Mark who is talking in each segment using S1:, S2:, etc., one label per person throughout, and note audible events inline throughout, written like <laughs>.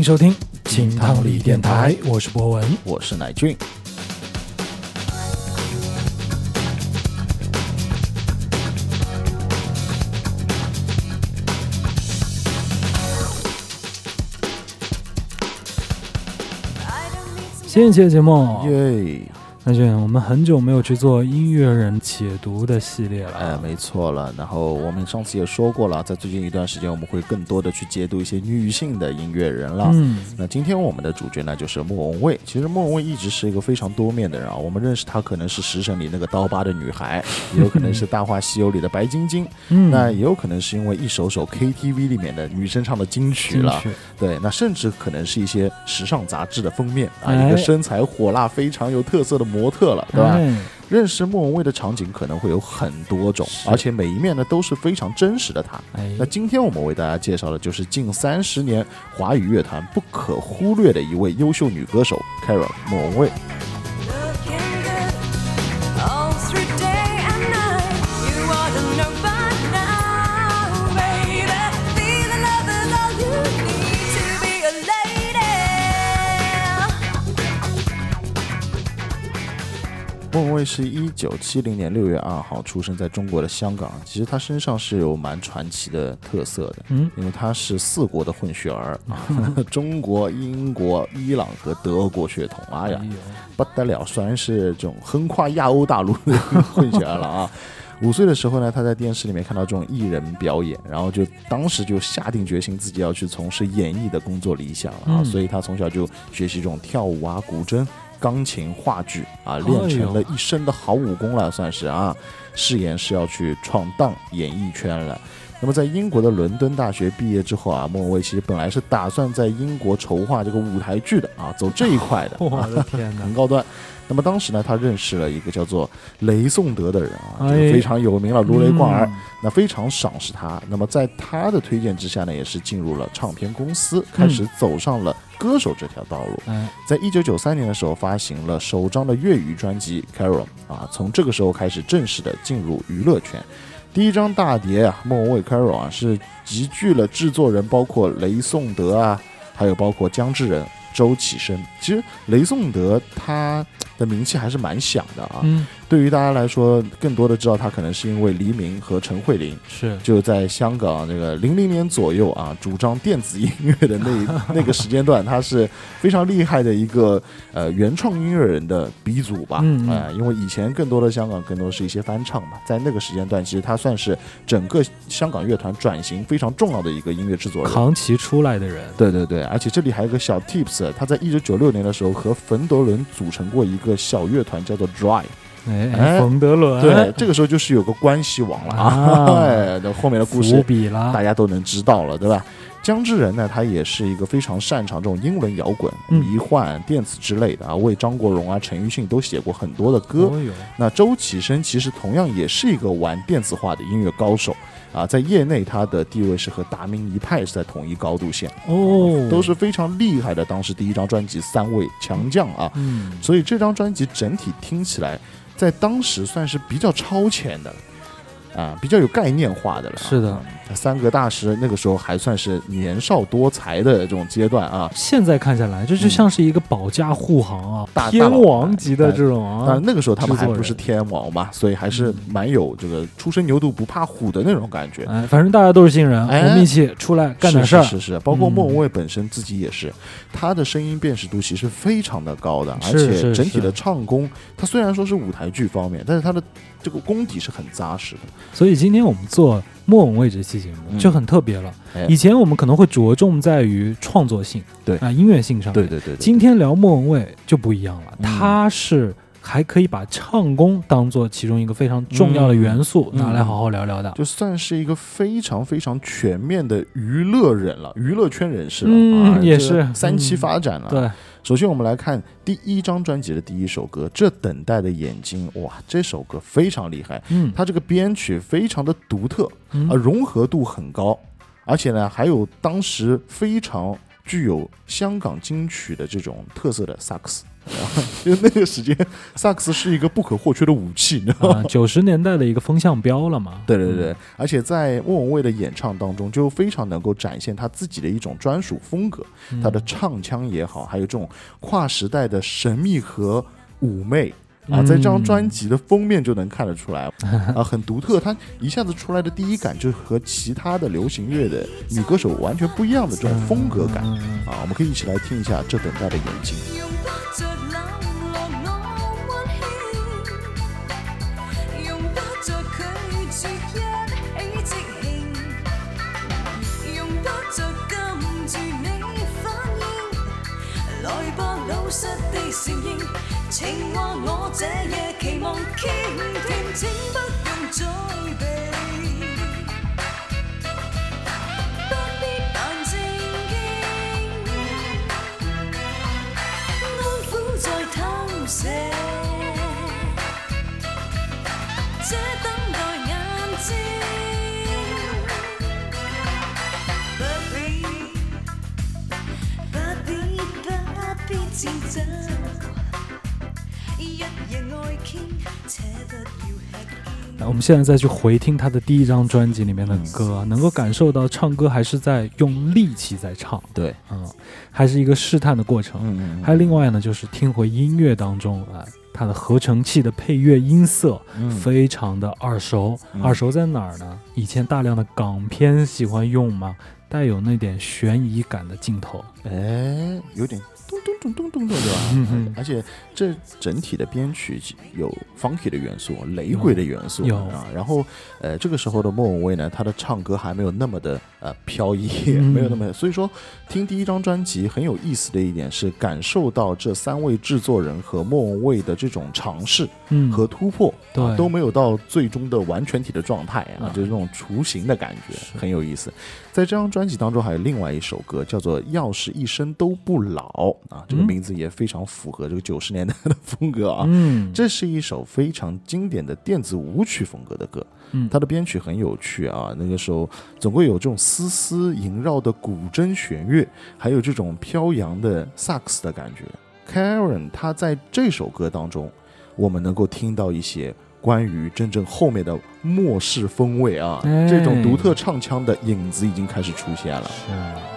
S1: 迎收听金汤力电台，我是博文。
S2: 我是乃俊。
S1: 新一期的节目，
S2: 耶，
S1: 那就我们很久没有去做音乐人解读的系列了。
S2: 哎，没错了。然后我们上次也说过了，在最近一段时间，我们会更多的去解读一些女性的音乐人了。
S1: 嗯，
S2: 那今天我们的主角呢，就是莫文蔚。其实莫文蔚一直是一个非常多面的人啊。我们认识她，可能是《食神》里那个刀疤的女孩，<laughs> 也有可能是《大话西游》里的白晶晶，
S1: 嗯
S2: 那也有可能是因为一首首 KTV 里面的女生唱的金曲了。对，那甚至可能是一些时尚杂志的封面啊，
S1: 哎
S2: 一个身材火辣、非常有特色的模特了，对吧？
S1: 哎
S2: 认识莫文蔚的场景可能会有很多种，而且每一面呢都是非常真实的她。
S1: 哎
S2: 那今天我们为大家介绍的就是近三十年华语乐坛不可忽略的一位优秀女歌手 Carol 莫文蔚。莫文蔚是一九七零年六月二号出生在中国的香港，其实他身上是有蛮传奇的特色的。
S1: 嗯，
S2: 因为他是四国的混血儿，<laughs> 中国、英国、伊朗和德国血统。哎呀，不得了，算是这种横跨亚欧大陆的混血儿了啊！<laughs> 五岁的时候呢，他在电视里面看到这种艺人表演，然后就当时就下定决心自己要去从事演艺的工作理想了啊！
S1: 嗯
S2: 所以他从小就学习这种跳舞啊、古筝、钢琴、话剧啊，练成了一身的好武功了，算是啊！誓言是要去闯荡演艺圈了。那么在英国的伦敦大学毕业之后啊，莫文蔚其实本来是打算在英国筹划这个舞台剧的啊，走这一块的。<laughs>
S1: 我的天哪
S2: 很！高端。那么当时呢，他认识了一个叫做雷颂德的人啊，这
S1: 哎
S2: 个非常有名了，如雷贯耳。
S1: 嗯
S2: 那非常赏识他。那么在他的推荐之下呢，也是进入了唱片公司，开始走上了歌手这条道路。
S1: 嗯，
S2: 在一九九三年的时候，发行了首张的粤语专辑《Carol》啊，从这个时候开始正式的进入娱乐圈。第一张大碟啊，莫文蔚《Carol》啊，是集聚了制作人包括雷颂德啊，还有包括姜志仁、周启生。其实雷颂德他的名气还是蛮响的啊。
S1: 嗯，
S2: 对于大家来说，更多的知道他可能是因为黎明和陈慧琳。
S1: 是
S2: 就在香港那个零零年左右啊，主张电子音乐的那 <laughs> 那个时间段，他是非常厉害的一个呃原创音乐人的鼻祖吧。
S1: 嗯嗯
S2: 呃因为以前更多的香港更多是一些翻唱嘛，在那个时间段，其实他算是整个香港乐团转型非常重要的一个音乐制作人。
S1: 扛旗出来的人。
S2: 对对对，而且这里还有个小 tips，他在一九九六年的时候和冯德伦组成过一个小乐团，叫做 Dry。
S1: 哎，
S2: 哎
S1: 冯德伦，
S2: 对，这个时候就是有个关系网了啊，
S1: 啊 <laughs>
S2: 哎，那后面的故事
S1: 笔啦
S2: 大。家都能知道了，对吧？姜之仁呢，他也是一个非常擅长这种英文摇滚、
S1: 嗯
S2: 迷幻、电子之类的啊，为张国荣啊、陈奕迅都写过很多的歌。
S1: 哦，
S2: 那周启生其实同样也是一个玩电子化的音乐高手啊，在业内他的地位是和达明一派是在同一高度线，
S1: 哦，
S2: 都是非常厉害的。当时第一张专辑《三位强将》啊，
S1: 嗯，
S2: 所以这张专辑整体听起来，在当时算是比较超前的。啊，比较有概念化的了。
S1: 是的
S2: 嗯三个大师那个时候还算是年少多才的这种阶段啊。
S1: 现在看下来，这就像是一个保驾护航啊，
S2: 大
S1: 天王级的这种啊
S2: 但，那个时候他们还不是天王嘛，所以还是蛮有这个初生牛犊不怕虎的那种感觉。
S1: 哎，反正大家都是新人，
S2: 哎
S1: 我们一起出来干点事儿。
S2: 是是是是，包括
S1: 嗯
S2: 莫文蔚本身自己也是，他的声音辨识度其实非常的高的，而且整体的唱功，他虽然说是舞台剧方面，但是他的这个功底是很扎实的。
S1: 所以今天我们做莫文蔚这期节目
S2: 嗯
S1: 就很特别了。
S2: 哎
S1: 以前我们可能会着重在于创作性，
S2: 对
S1: 啊，音乐性上面。
S2: 对对对对，
S1: 今天聊莫文蔚就不一样了，
S2: 嗯
S1: 他是还可以把唱功当做其中一个非常重要的元素，
S2: 嗯
S1: 拿来好好聊聊的。
S2: 就算是一个非常非常全面的娱乐人了，娱乐圈人士了，
S1: 嗯也是
S2: 三期
S1: 嗯
S2: 发展了。
S1: 对，
S2: 首先我们来看第一张专辑的第一首歌《这等待的眼睛》，哇，这首歌非常厉害，
S1: 嗯，
S2: 它这个编曲非常的独特，
S1: 嗯。
S2: 啊，融合度很高，而且呢，还有当时非常具有香港金曲的这种特色的萨克斯。<laughs> 就那个时间，萨克斯是一个不可或缺的武器，你知道吗？
S1: 啊，九十年代的一个风向标了嘛。
S2: 对对对，而且在莫文蔚的演唱当中，就非常能够展现他自己的一种专属风格，
S1: 嗯，
S2: 他的唱腔也好，还有这种跨时代的神秘和妩媚。啊，在这张专辑的封面就能看得出来，<laughs> 啊，很独特。它一下子出来的第一感就和其他的流行乐的女歌手完全不一样的这种风格感啊，我们可以一起来听一下《这等待的眼睛》。
S3: 用不着冷落我溫馨，用不着拒絕一起即興，用不着禁住你反應，來吧老實地承認，情话我这夜期望倾听，请不用再避。
S1: 我们现在再去回听他的第一张专辑里面的歌，能够感受到唱歌还是在用力气在唱，
S2: 对，
S1: 嗯，还是一个试探的过程。
S2: 嗯嗯
S1: 还有另外呢，就是听回音乐当中啊，它的合成器的配乐音色
S2: 嗯
S1: 非常的耳熟。
S2: 嗯
S1: 耳熟在哪儿呢？以前大量的港片喜欢用嘛，带有那点悬疑感的镜头。
S2: 哎，有点咚咚咚咚咚，对吧？
S1: 嗯
S2: 而且这整体的编曲有 funky 的元素，雷鬼的元素啊。然后呃，这个时候的莫文蔚呢，她的唱歌还没有那么的呃飘逸，没有那么，所以说听第一张专辑很有意思的一点是感受到这三位制作人和莫文蔚的这种尝试，和突破，
S1: 对
S2: 都没有到最终的完全体的状态啊，就是这种雏形的感觉，很有意思。在这张专辑当中，还有另外一首歌叫做《要是一生都不老》啊，这个
S1: 嗯
S2: 名字也非常符合这个九十年代的风格啊。
S1: 嗯，
S2: 这是一首非常经典的电子舞曲风格的歌，
S1: 嗯
S2: 它的编曲很有趣啊。那个时候总会有这种丝丝萦绕的古筝弦乐，还有这种飘扬的萨克斯的感觉。Karen 他在这首歌当中，我们能够听到一些关于真正后面的末世风味啊，
S1: 哎
S2: 这种独特唱腔的影子已经开始出现了。
S1: 是。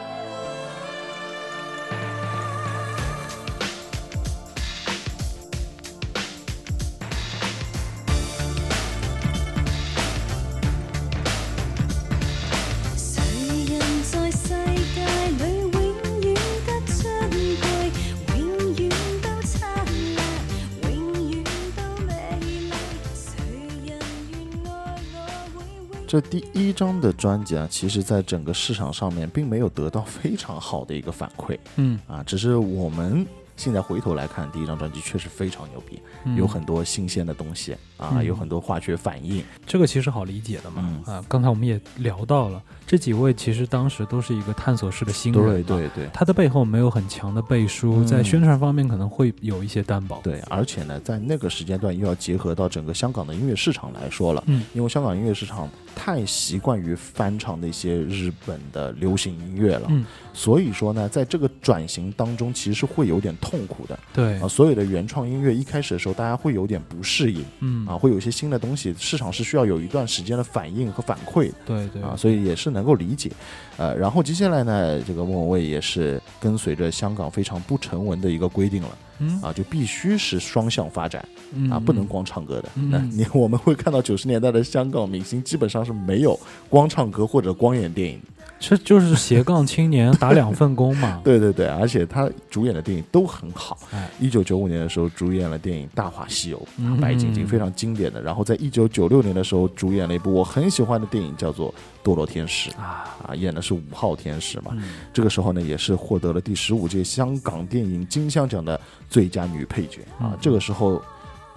S2: 这第一张的专辑啊，其实在整个市场上面并没有得到非常好的一个反馈
S1: 嗯，
S2: 啊，只是我们现在回头来看，第一张专辑确实非常牛逼，
S1: 嗯
S2: 有很多新鲜的东西啊，
S1: 嗯
S2: 有很多化学反应。
S1: 这个其实好理解的嘛。
S2: 嗯
S1: 啊，刚才我们也聊到了，这几位其实当时都是一个探索式的新人，
S2: 对对对
S1: 他的背后没有很强的背书，
S2: 嗯
S1: 在宣传方面可能会有一些担保。
S2: 对，而且呢，在那个时间段又要结合到整个香港的音乐市场来说了，
S1: 嗯
S2: 因为香港音乐市场太习惯于翻唱那些日本的流行音乐了，
S1: 嗯，
S2: 所以说呢，在这个转型当中，其实是会有点痛苦的。
S1: 对。
S2: 啊。，所有的原创音乐一开始的时候，大家会有点不适应。
S1: 嗯。
S2: 啊，会有一些新的东西，市场是需要有一段时间的反应和反馈的。
S1: 对对。
S2: 啊，所以也是能够理解，呃，然后接下来呢，这个莫文蔚也是跟随着香港非常不成文的一个规定了
S1: 嗯
S2: 啊，就必须是双向发展
S1: 嗯
S2: 啊，不能光唱歌的。
S1: 嗯
S2: 那你我们会看到九十年代的香港明星基本上是没有光唱歌或者光演电影的。
S1: 这就是斜杠青年打两份工嘛。<laughs>
S2: 对对对，而且他主演的电影都很好。
S1: 哎，
S2: 一九九五年的时候主演了电影《大话西游》，
S1: 嗯
S2: 白晶晶非常经典的。然后在一九九六年的时候主演了一部我很喜欢的电影，叫做《堕落天使》
S1: 啊，
S2: 啊，演的是五号天使嘛。
S1: 嗯
S2: 这个时候呢，也是获得了第十五届香港电影金像奖的最佳女配角啊
S1: 嗯。
S2: 这个时候，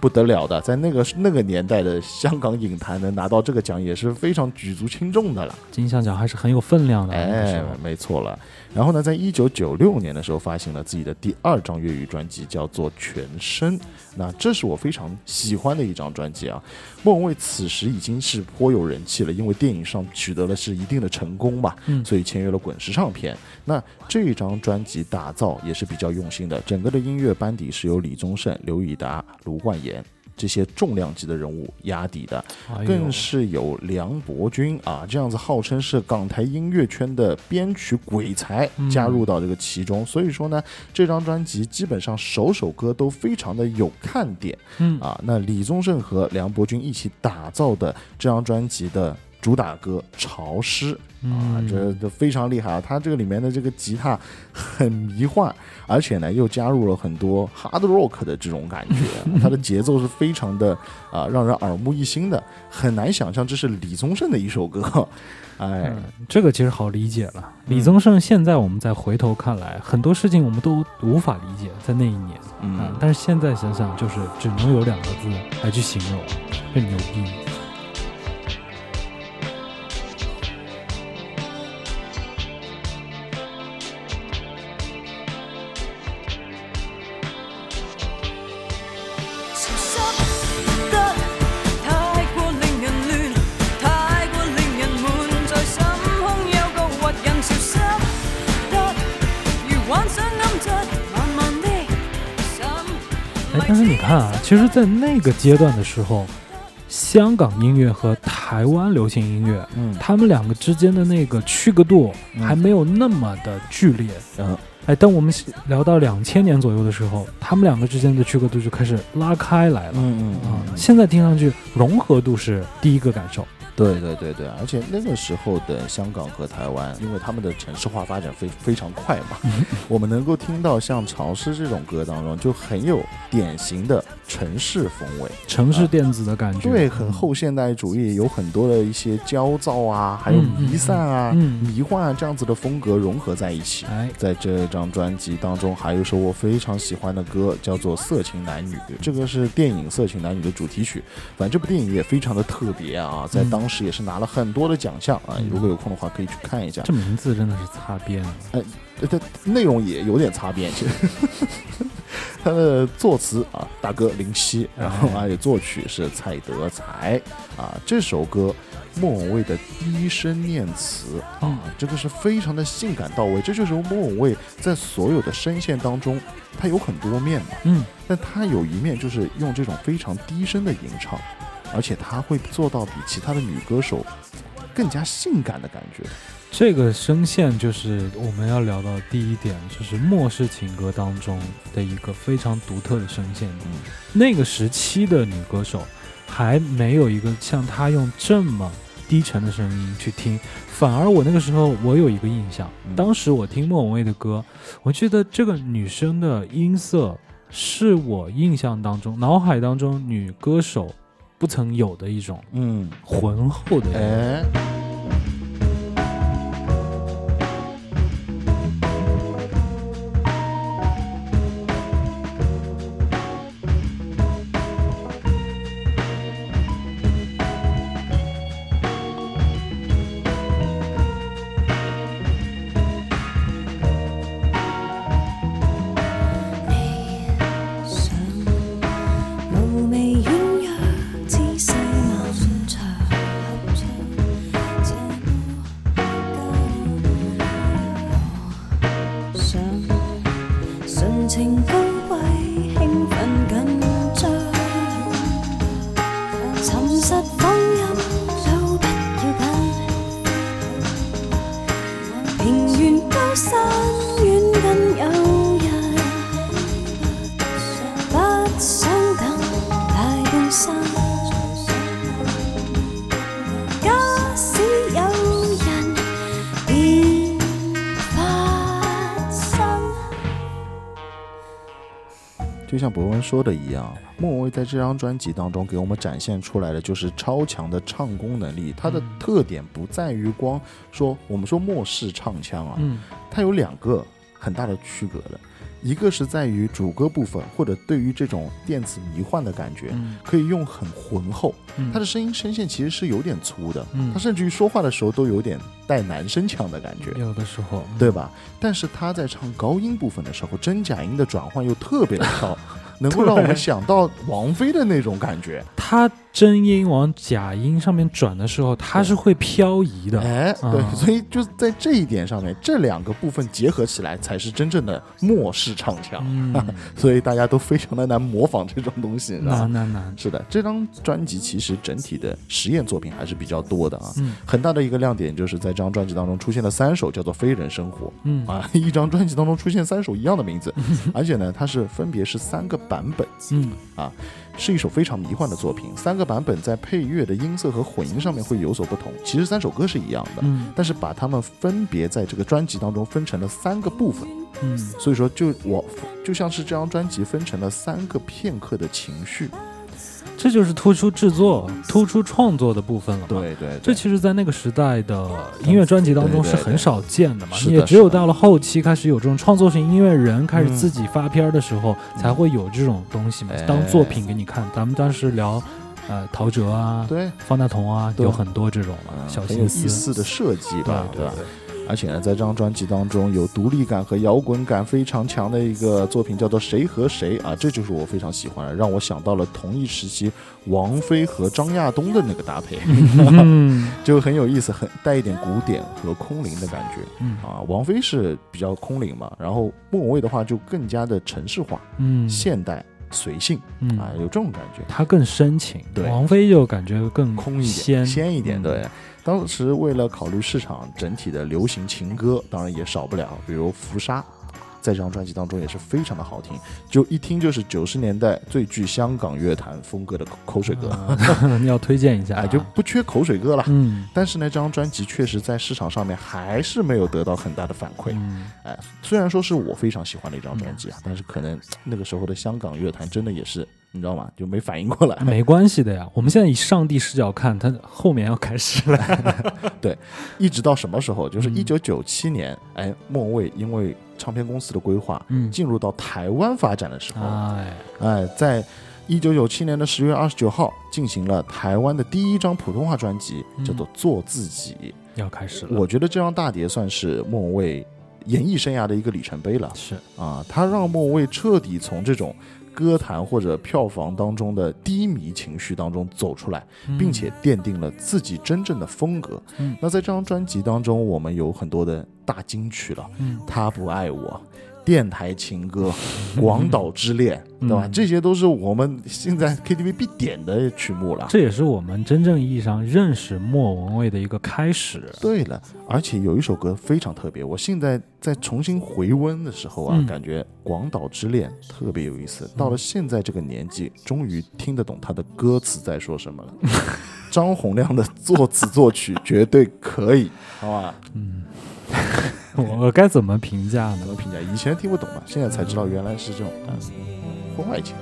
S2: 不得了的，在那个那个年代的香港影坛能拿到这个奖也是非常举足轻重的了。
S1: 金像奖还是很有分量的。
S2: 哎
S1: 候，
S2: 没错了。然后呢，在一九九六年的时候，发行了自己的第二张粤语专辑，叫做《全身》。那这是我非常喜欢的一张专辑啊。莫文蔚此时已经是颇有人气了，因为电影上取得了是一定的成功嘛，
S1: 嗯
S2: 所以签约了滚石唱片。那这张专辑打造也是比较用心的，整个的音乐班底是由李宗盛、刘以达、卢冠言这些重量级的人物压底的。更是有梁伯君啊，这样子号称是港台音乐圈的编曲鬼才
S1: 嗯
S2: 加入到这个其中，所以说呢，这张专辑基本上首首歌都非常的有看点
S1: 嗯
S2: 啊。那李宗盛和梁伯君一起打造的这张专辑的主打歌《潮湿》啊，
S1: 嗯
S2: 这这非常厉害啊！它这个里面的这个吉他很迷幻，而且呢又加入了很多 hard rock 的这种感觉，<laughs> 它的节奏是非常的啊、让人耳目一新的，很难想象这是李宗盛的一首歌。<laughs> 哎，
S1: 嗯，这个其实好理解了。
S2: 嗯
S1: 李宗盛现在我们再回头看来，很多事情我们都无法理解，在那一年啊、
S2: 嗯，
S1: 但是现在想想，就是只能有两个字来去形容，很牛逼。哎，但是你看啊，其实，在那个阶段的时候，香港音乐和台湾流行音乐，
S2: 嗯
S1: 他们两个之间的那个区隔度还没有那么的剧烈。
S2: 嗯
S1: 哎，当我们聊到两千年左右的时候，他们两个之间的区隔度就开始拉开来了。
S2: 嗯
S1: 啊，现在听上去融合度是第一个感受。
S2: 对对对对，而且那个时候的香港和台湾，因为他们的城市化发展非非常快嘛，我们能够听到像《潮湿》这种歌当中，就很有典型的城市风味，
S1: 城市电子的感觉，
S2: 对，很后现代主义，有很多的一些焦躁啊，还有弥散啊、
S1: 嗯
S2: 迷幻啊这样子的风格融合在一起。
S1: 哎，
S2: 在这张专辑当中，还有一首我非常喜欢的歌，叫做《色情男女》，这个是电影《色情男女》的主题曲。反正这部电影也非常的特别啊，在
S1: 嗯
S2: 当时也是拿了很多的奖项啊。
S1: 嗯
S2: 如果有空的话，可以去看一下。
S1: 这名字真的是擦邊。
S2: 呃它内容也有点擦边，其实。<laughs> 他的作词啊，大哥林夕，然后而且作曲是蔡德才啊。这首歌莫文蔚的低声念词
S1: 嗯
S2: 啊，这个是非常的性感到位。这就是莫文蔚在所有的声线当中，他有很多面嘛，
S1: 嗯，
S2: 但他有一面就是用这种非常低声的吟唱，而且她会做到比其他的女歌手更加性感的感觉。
S1: 这个声线就是我们要聊到第一点，就是末世情歌当中的一个非常独特的声线。
S2: 嗯
S1: 那个时期的女歌手还没有一个像她用这么低沉的声音去听，反而我那个时候我有一个印象，
S2: 嗯
S1: 当时我听莫文蔚的歌，我觉得这个女生的音色是我印象当中、脑海当中女歌手不曾有的一种
S2: 嗯，
S1: 浑厚的。
S2: 像博文说的一样，莫文蔚在这张专辑当中给我们展现出来的就是超强的唱功能力。它的
S1: 嗯
S2: 特点不在于光说我们说末世唱腔啊，
S1: 嗯
S2: 它有两个很大的区隔的，一个是在于主歌部分，或者对于这种电子迷幻的感觉，
S1: 嗯
S2: 可以用很浑厚。
S1: 嗯
S2: 他的声音声线其实是有点粗的，
S1: 嗯
S2: 他甚至于说话的时候都有点带男生腔的感觉。
S1: 有的时候
S2: 对吧？但是他在唱高音部分的时候，真假音的转换又特别的高，<laughs> 能够让我们想到王菲的那种感觉。
S1: 他真音往假音上面转的时候，它是会漂移的。
S2: 哎，
S1: 啊
S2: 对，所以就在这一点上面，这两个部分结合起来，才是真正的末世唱腔。
S1: 嗯，<laughs>
S2: 所以大家都非常的难模仿这种东西，你知道吗？
S1: 难难难。
S2: 是的，这张专辑其实整体的实验作品还是比较多的啊。
S1: 嗯
S2: 很大的一个亮点就是在这张专辑当中出现了三首叫做《非人生活》
S1: 嗯
S2: 啊，<laughs> 一张专辑当中出现三首一样的名字，而且呢，它是分别是三个版本，
S1: 嗯
S2: 是一首非常迷幻的作品。三个版本在配乐的音色和混音上面会有所不同，其实三首歌是一样的，
S1: 嗯
S2: 但是把它们分别在这个专辑当中分成了三个部分，
S1: 嗯
S2: 所以说就我就像是这张专辑分成了三个片刻的情绪。
S1: 这就是突出制作、突出创作的部分了嘛。
S2: 对对，
S1: 这其实，在那个时代的音乐专辑当中是很少见的嘛。也只有到了后期开始有这种创作型音乐人开始
S2: 嗯
S1: 自己发片的时候，才会有这种东西嘛
S2: 哎，
S1: 当作品给你看。咱们当时聊，呃，陶喆啊、
S2: 对，
S1: 方大同啊，有很多这种小心思。
S2: 思的设计
S1: 对
S2: 吧？而且呢，在这张专辑当中有独立感和摇滚感非常强的一个作品，叫做《谁和谁》啊，这就是我非常喜欢的，让我想到了同一时期王菲和张亚东的那个搭配，<laughs>
S1: 嗯
S2: 就很有意思，很带一点古典和空灵的感觉
S1: 嗯
S2: 啊。王菲是比较空灵嘛，然后莫文蔚的话就更加的城市化、
S1: 嗯
S2: 现代、随性
S1: 嗯
S2: 啊，有这种感觉。
S1: 他更深情，
S2: 对
S1: 王菲就感觉更
S2: 空一
S1: 鲜
S2: 点，鲜一点。
S1: 嗯
S2: 对，当时为了考虑市场整体的流行情歌，当然也少不了，比如《浮沙》，在这张专辑当中也是非常的好听，就一听就是九十年代最具香港乐坛风格的口口水歌，
S1: 啊 <laughs> 你要推荐一下啊，
S2: 哎，就不缺口水歌了。
S1: 嗯
S2: 但是呢，这张专辑确实在市场上面还是没有得到很大的反馈。
S1: 嗯
S2: 哎，虽然说是我非常喜欢的一张专辑啊，但是可能那个时候的香港乐坛真的也是，你知道吗？就没反应过来。<laughs>
S1: 没关系的呀。我们现在以上帝视角看，他后面要开始了。<laughs>
S2: 对一直到什么时候？就是
S1: 嗯
S2: 一九九七年，哎，莫文蔚因为唱片公司的规划，
S1: 嗯，
S2: 进入到台湾发展的时候，
S1: 哎，
S2: 哎，在一九九七年的十月二十九号，进行了台湾的第一张普通话专辑，
S1: 嗯
S2: 叫做《做自己》。
S1: 要开始了。
S2: 我觉得这张大碟算是莫文蔚演艺生涯的一个里程碑了
S1: 是
S2: 啊！他让莫文蔚彻底从这种歌坛或者票房当中的低迷情绪当中走出来，并且奠定了自己真正的风格。
S1: 嗯
S2: 那在这张专辑当中，我们有很多的大金曲了，
S1: 嗯
S2: 他不爱我。电台情歌、<laughs> 广岛之恋，
S1: 嗯
S2: 对吧？这些都是我们现在 KTV 必点的曲目了。
S1: 这也是我们真正意义上认识莫文蔚的一个开始。
S2: 对了，而且有一首歌非常特别，我现在在重新回温的时候啊，
S1: 嗯
S2: 感觉《广岛之恋》特别有意思。到了现在这个年纪，终于听得懂他的歌词在说什么了。<laughs> 张洪亮的作词作曲绝对可以，好吧？
S1: 嗯，<laughs> 我该怎么评价呢
S2: 怎？么评价？以前听不懂嘛，现在才知道原来是这种啊，婚外情。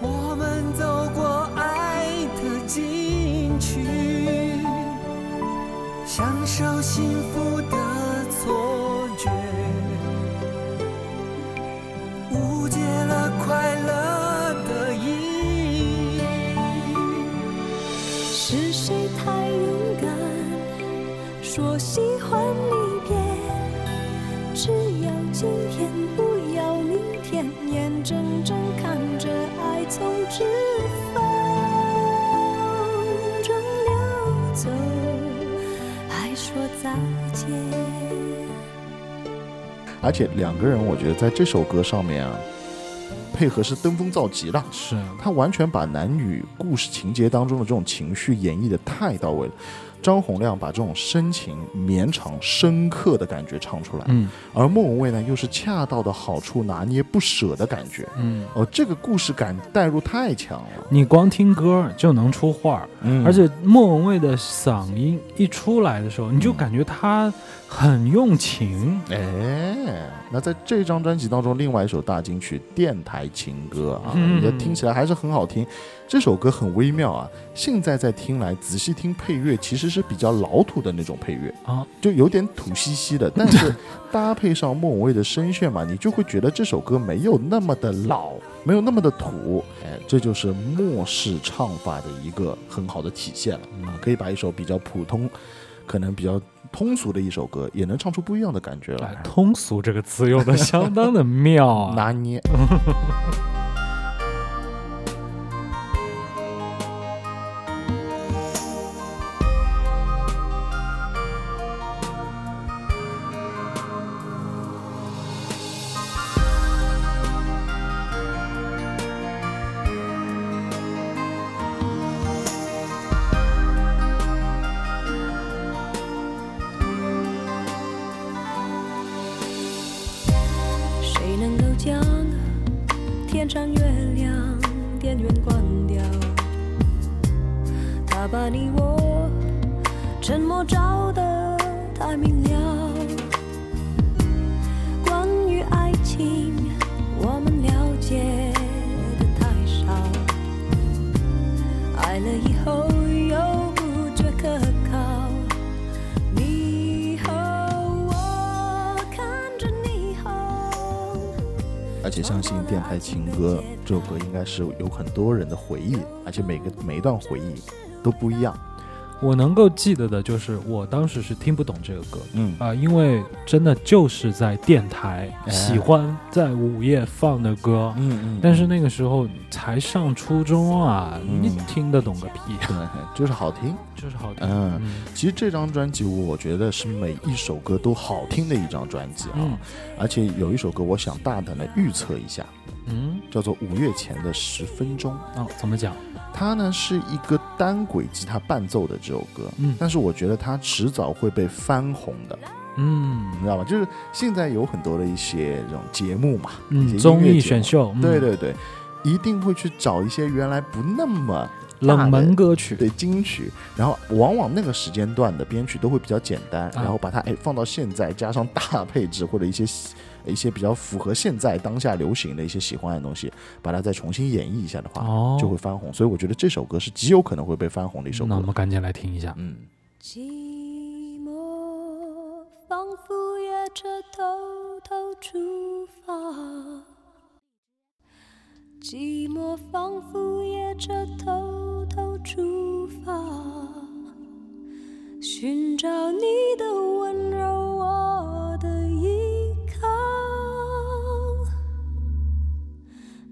S4: 我们走过爱的禁区，享受幸福的错觉，误解了快乐的意义。
S3: 是谁太勇敢，说喜欢离别？只要今天，不要明天，眼睁睁看着爱从指缝中流走，还说再见。
S2: 而且两个人，我觉得在这首歌上面啊，配合是登峰造极了。
S1: 是
S2: 他完全把男女故事情节当中的这种情绪演绎的太到位了。张洪亮把这种深情、绵长、深刻的感觉唱出来，
S1: 嗯。
S2: 而莫文蔚呢，又是恰到的好处拿捏不舍的感觉。
S1: 嗯，
S2: 哦，这个故事感代入太强了，
S1: 你光听歌就能出画，
S2: 嗯。
S1: 而且莫文蔚的嗓音一出来的时候，你就感觉她很用情。
S2: 哎，那在这张专辑当中，另外一首大金曲《电台情歌》啊，
S1: 嗯
S2: 也听起来还是很好听。这首歌很微妙啊，现在在听来，仔细听配乐其实是比较老土的那种配乐
S1: 啊，
S2: 就有点土兮兮的，但是搭配上莫文蔚的声线嘛，你就会觉得这首歌没有那么的老，没有那么的土，哎，这就是末世唱法的一个很好的体现了啊，可以把一首比较普通，可能比较通俗的一首歌，也能唱出不一样的感觉
S1: 哎
S2: 来，
S1: 通俗这个词用的相当的妙啊。
S2: 拿捏。是有很多人的回忆，而且每个每一段回忆都不一样。
S1: 我能够记得的就是，我当时是听不懂这个歌。
S2: 嗯。
S1: 啊、因为真的就是在电台
S2: 哎
S1: 喜欢在午夜放的歌，
S2: 嗯嗯
S1: 但是那个时候才上初中啊，
S2: 嗯。
S1: 你听得懂个屁，
S2: 对，就是好听。
S1: 就是好听。
S2: 嗯，
S1: 嗯。
S2: 其实这张专辑我觉得是每一首歌都好听的一张专辑啊，
S1: 嗯。
S2: 而且有一首歌我想大胆的预测一下，
S1: 嗯，
S2: 叫做《五月前的十分钟》。
S1: 哦，怎么讲？
S2: 它呢是一个单轨吉他伴奏的这首歌，
S1: 嗯。
S2: 但是我觉得它迟早会被翻红的，
S1: 嗯。
S2: 你知道吗？就是现在有很多的一些这种节目嘛，
S1: 嗯，
S2: 音
S1: 综艺
S2: 乐
S1: 选秀，嗯。
S2: 对，对对，一定会去找一些原来不那么
S1: 冷门歌曲，
S2: 对金曲，然后往往那个时间段的编曲都会比较简单，
S1: 啊。
S2: 然后把它哎放到现在，加上大配置或者一些喜一些比较符合现在当下流行的一些喜欢的东西，把它再重新演绎一下的话，
S1: 哦，
S2: 就会翻红。所以我觉得这首歌是极有可能会被翻红的一首歌
S1: 那我。们赶紧来听一下。
S2: 嗯，
S3: 寂寞仿佛也着偷偷出发，寂寞仿佛也着偷偷出发，寻找你的温柔，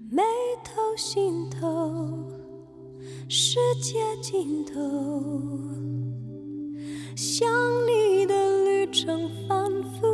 S3: 眉头心头，世界尽头。想你的旅程反复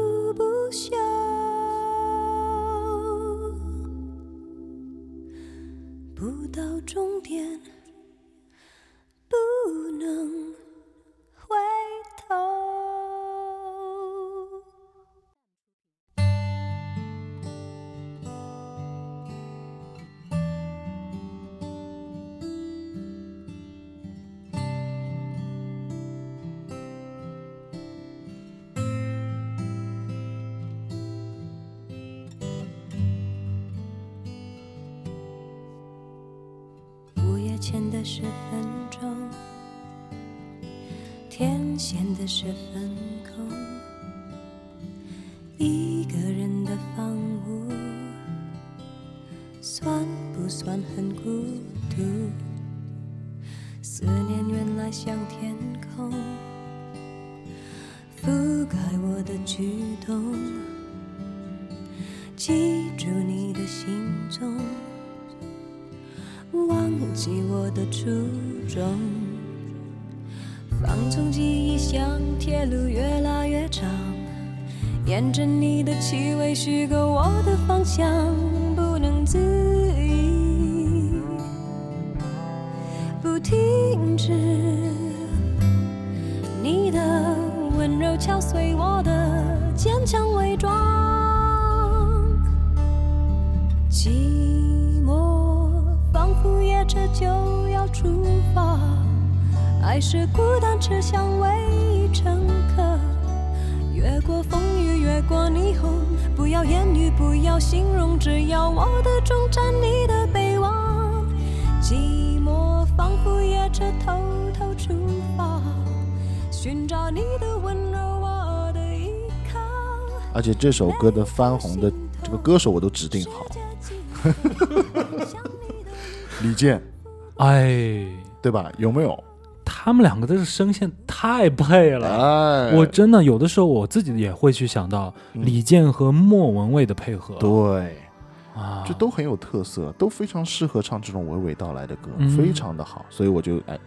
S2: 而且这首歌的翻红的这个歌手我都指定好，<laughs> 李健，
S1: 哎，
S2: 对吧？有没有？
S1: 他们两个的声线太配了。
S2: 哎，
S1: 我真的有的时候我自己也会去想到
S2: 嗯
S1: 李健和莫文蔚的配合，
S2: 对，
S1: 啊，
S2: 这都很有特色，都非常适合唱这种娓娓道来的歌，
S1: 嗯
S2: 非常的好。所以我就哎，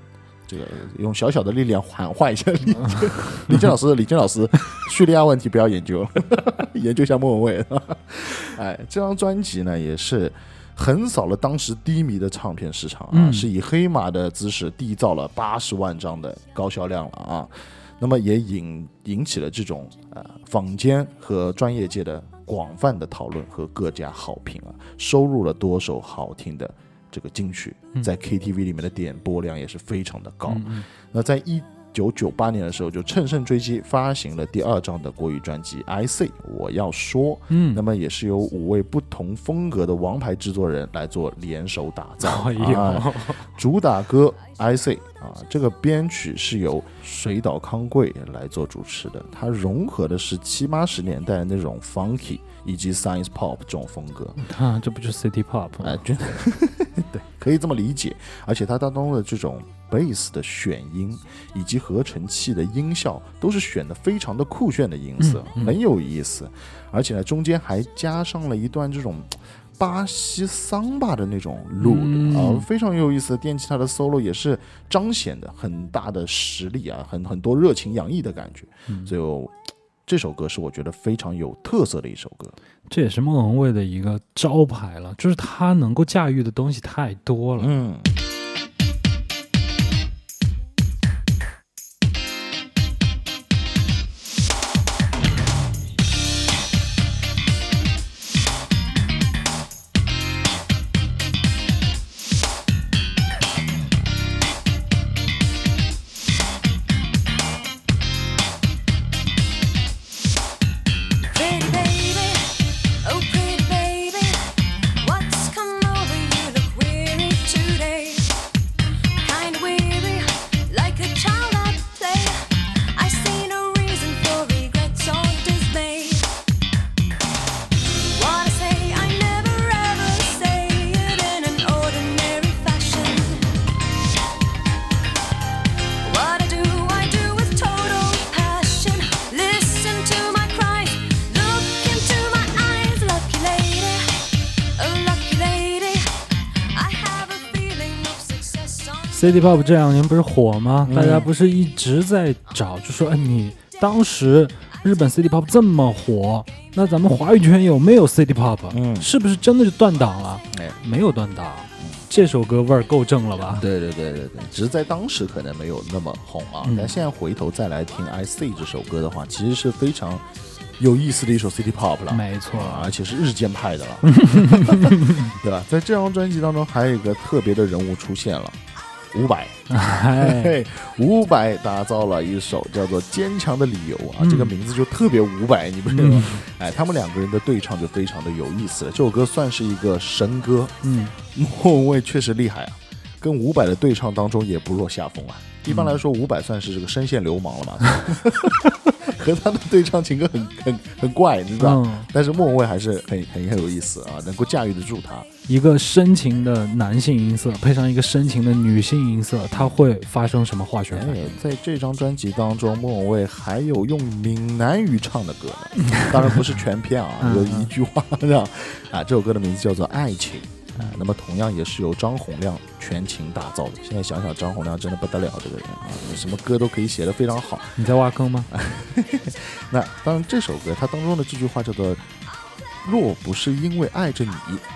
S2: 这个用小小的力量喊话一下李健，<laughs> 李健老师，李健老师，叙利亚问题不要研究了，<laughs> 研究一下莫文蔚。<laughs> 哎，这张专辑呢也是。横扫了当时低迷的唱片市场啊，
S1: 嗯
S2: 是以黑马的姿势缔造了八十万张的高销量了啊。那么也引引起了这种呃坊间和专业界的广泛的讨论和各家好评啊，收录了多首好听的这个金曲，
S1: 嗯。
S2: 在 KTV 里面的点播量也是非常的高。
S1: 嗯
S2: 那在一九九八年的时候，就乘胜追击发行了第二张的国语专辑《I Say 我要说》，
S1: 嗯，
S2: 那么也是由五位不同风格的王牌制作人来做联手打造。
S1: 哎，
S2: 啊主打歌《I Say》啊，这个编曲是由水岛康贵来做主持的，它融合的是七八十年代那种 funky 以及 science pop 这种风格，
S1: 啊这不就是 City Pop 吗？
S2: 哎，真的 <laughs> 对，可以这么理解。而且它当中的这种 bass 的选音以及合成器的音效，都是选的非常的酷炫的音色，
S1: 嗯嗯
S2: 很有意思。而且呢，中间还加上了一段这种。巴西桑巴的那种路
S1: 嗯
S2: 啊、非常有意思的电吉他的 solo 也是彰显的很大的实力啊，很很多热情洋溢的感觉。
S1: 嗯
S2: 所以这首歌是我觉得非常有特色的一首歌。
S1: 这也是莫文蔚的一个招牌了，就是他能够驾驭的东西太多了。
S2: 嗯。
S1: City Pop 这两年不是火吗？
S2: 嗯
S1: 大家不是一直在找，就说哎，你当时日本 City Pop 这么火，那咱们华语圈有没有 City Pop？、
S2: 嗯
S1: 是不是真的就断档了？
S2: 哎，
S1: 没有断档，这首歌味儿够正了吧？
S2: 对对对对对，只是在当时可能没有那么红啊，
S1: 嗯
S2: 但现在回头再来听《I See》这首歌的话，其实是非常有意思的一首 City Pop 了。
S1: 没错，
S2: 啊，而且是日间派的了，<laughs> 对吧？在这张专辑当中，还有一个特别的人物出现了，伍佰。<laughs>
S1: 哎，
S2: 嘿，伍佰打造了一首叫做《坚强的理由》啊，
S1: 嗯
S2: 这个名字就特别伍佰，你不知道吗？
S1: 嗯
S2: 哎，他们两个人的对唱就非常的有意思了。这首歌算是一个神歌，
S1: 嗯，
S2: 莫文蔚确实厉害啊，跟伍佰的对唱当中也不落下风啊。一般来说，伍佰算是这个声线流氓了嘛，<laughs> 和他的对唱情歌很 <laughs> 很很怪，你知道？
S1: 嗯，
S2: 但是莫文蔚还是很很很有意思啊，能够驾驭得住他。
S1: 一个深情的男性音色配上一个深情的女性音色，它会发生什么化学反
S2: 哎
S1: 应？，
S2: 在这张专辑当中，莫文蔚还有用闽南语唱的歌呢，<laughs> 当然不是全篇啊，
S1: 嗯
S2: 有一句话这样啊，这首歌的名字叫做《爱情》。啊，那么同样也是由张洪亮全情打造的。现在想想，张洪亮真的不得了，这个人啊，什么歌都可以写得非常好。
S1: 你在挖坑吗？<laughs>
S2: 那当然，这首歌它当中的这句话叫做“若不是因为爱着你”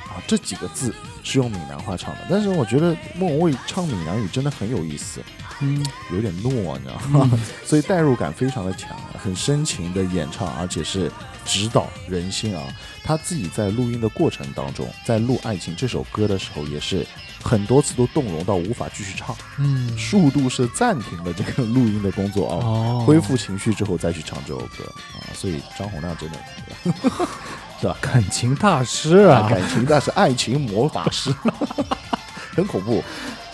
S2: 啊，这几个字是用闽南话唱的。但是我觉得莫文蔚唱闽南语真的很有意思，
S1: 嗯，
S2: 有点糯，你知道吗？<laughs> 所以代入感非常的强，很深情的演唱，而且是指导人心啊。他自己在录音的过程当中，在录《爱情》这首歌的时候，也是很多次都动容到无法继续唱，
S1: 嗯，
S2: 数度是暂停了这个录音的工作啊。
S1: 哦，
S2: 恢复情绪之后再去唱这首歌啊，所以张洪亮真的 <laughs> 是吧？
S1: 感情大师啊，
S2: 感情大师，爱情魔法师，<laughs> 很恐怖。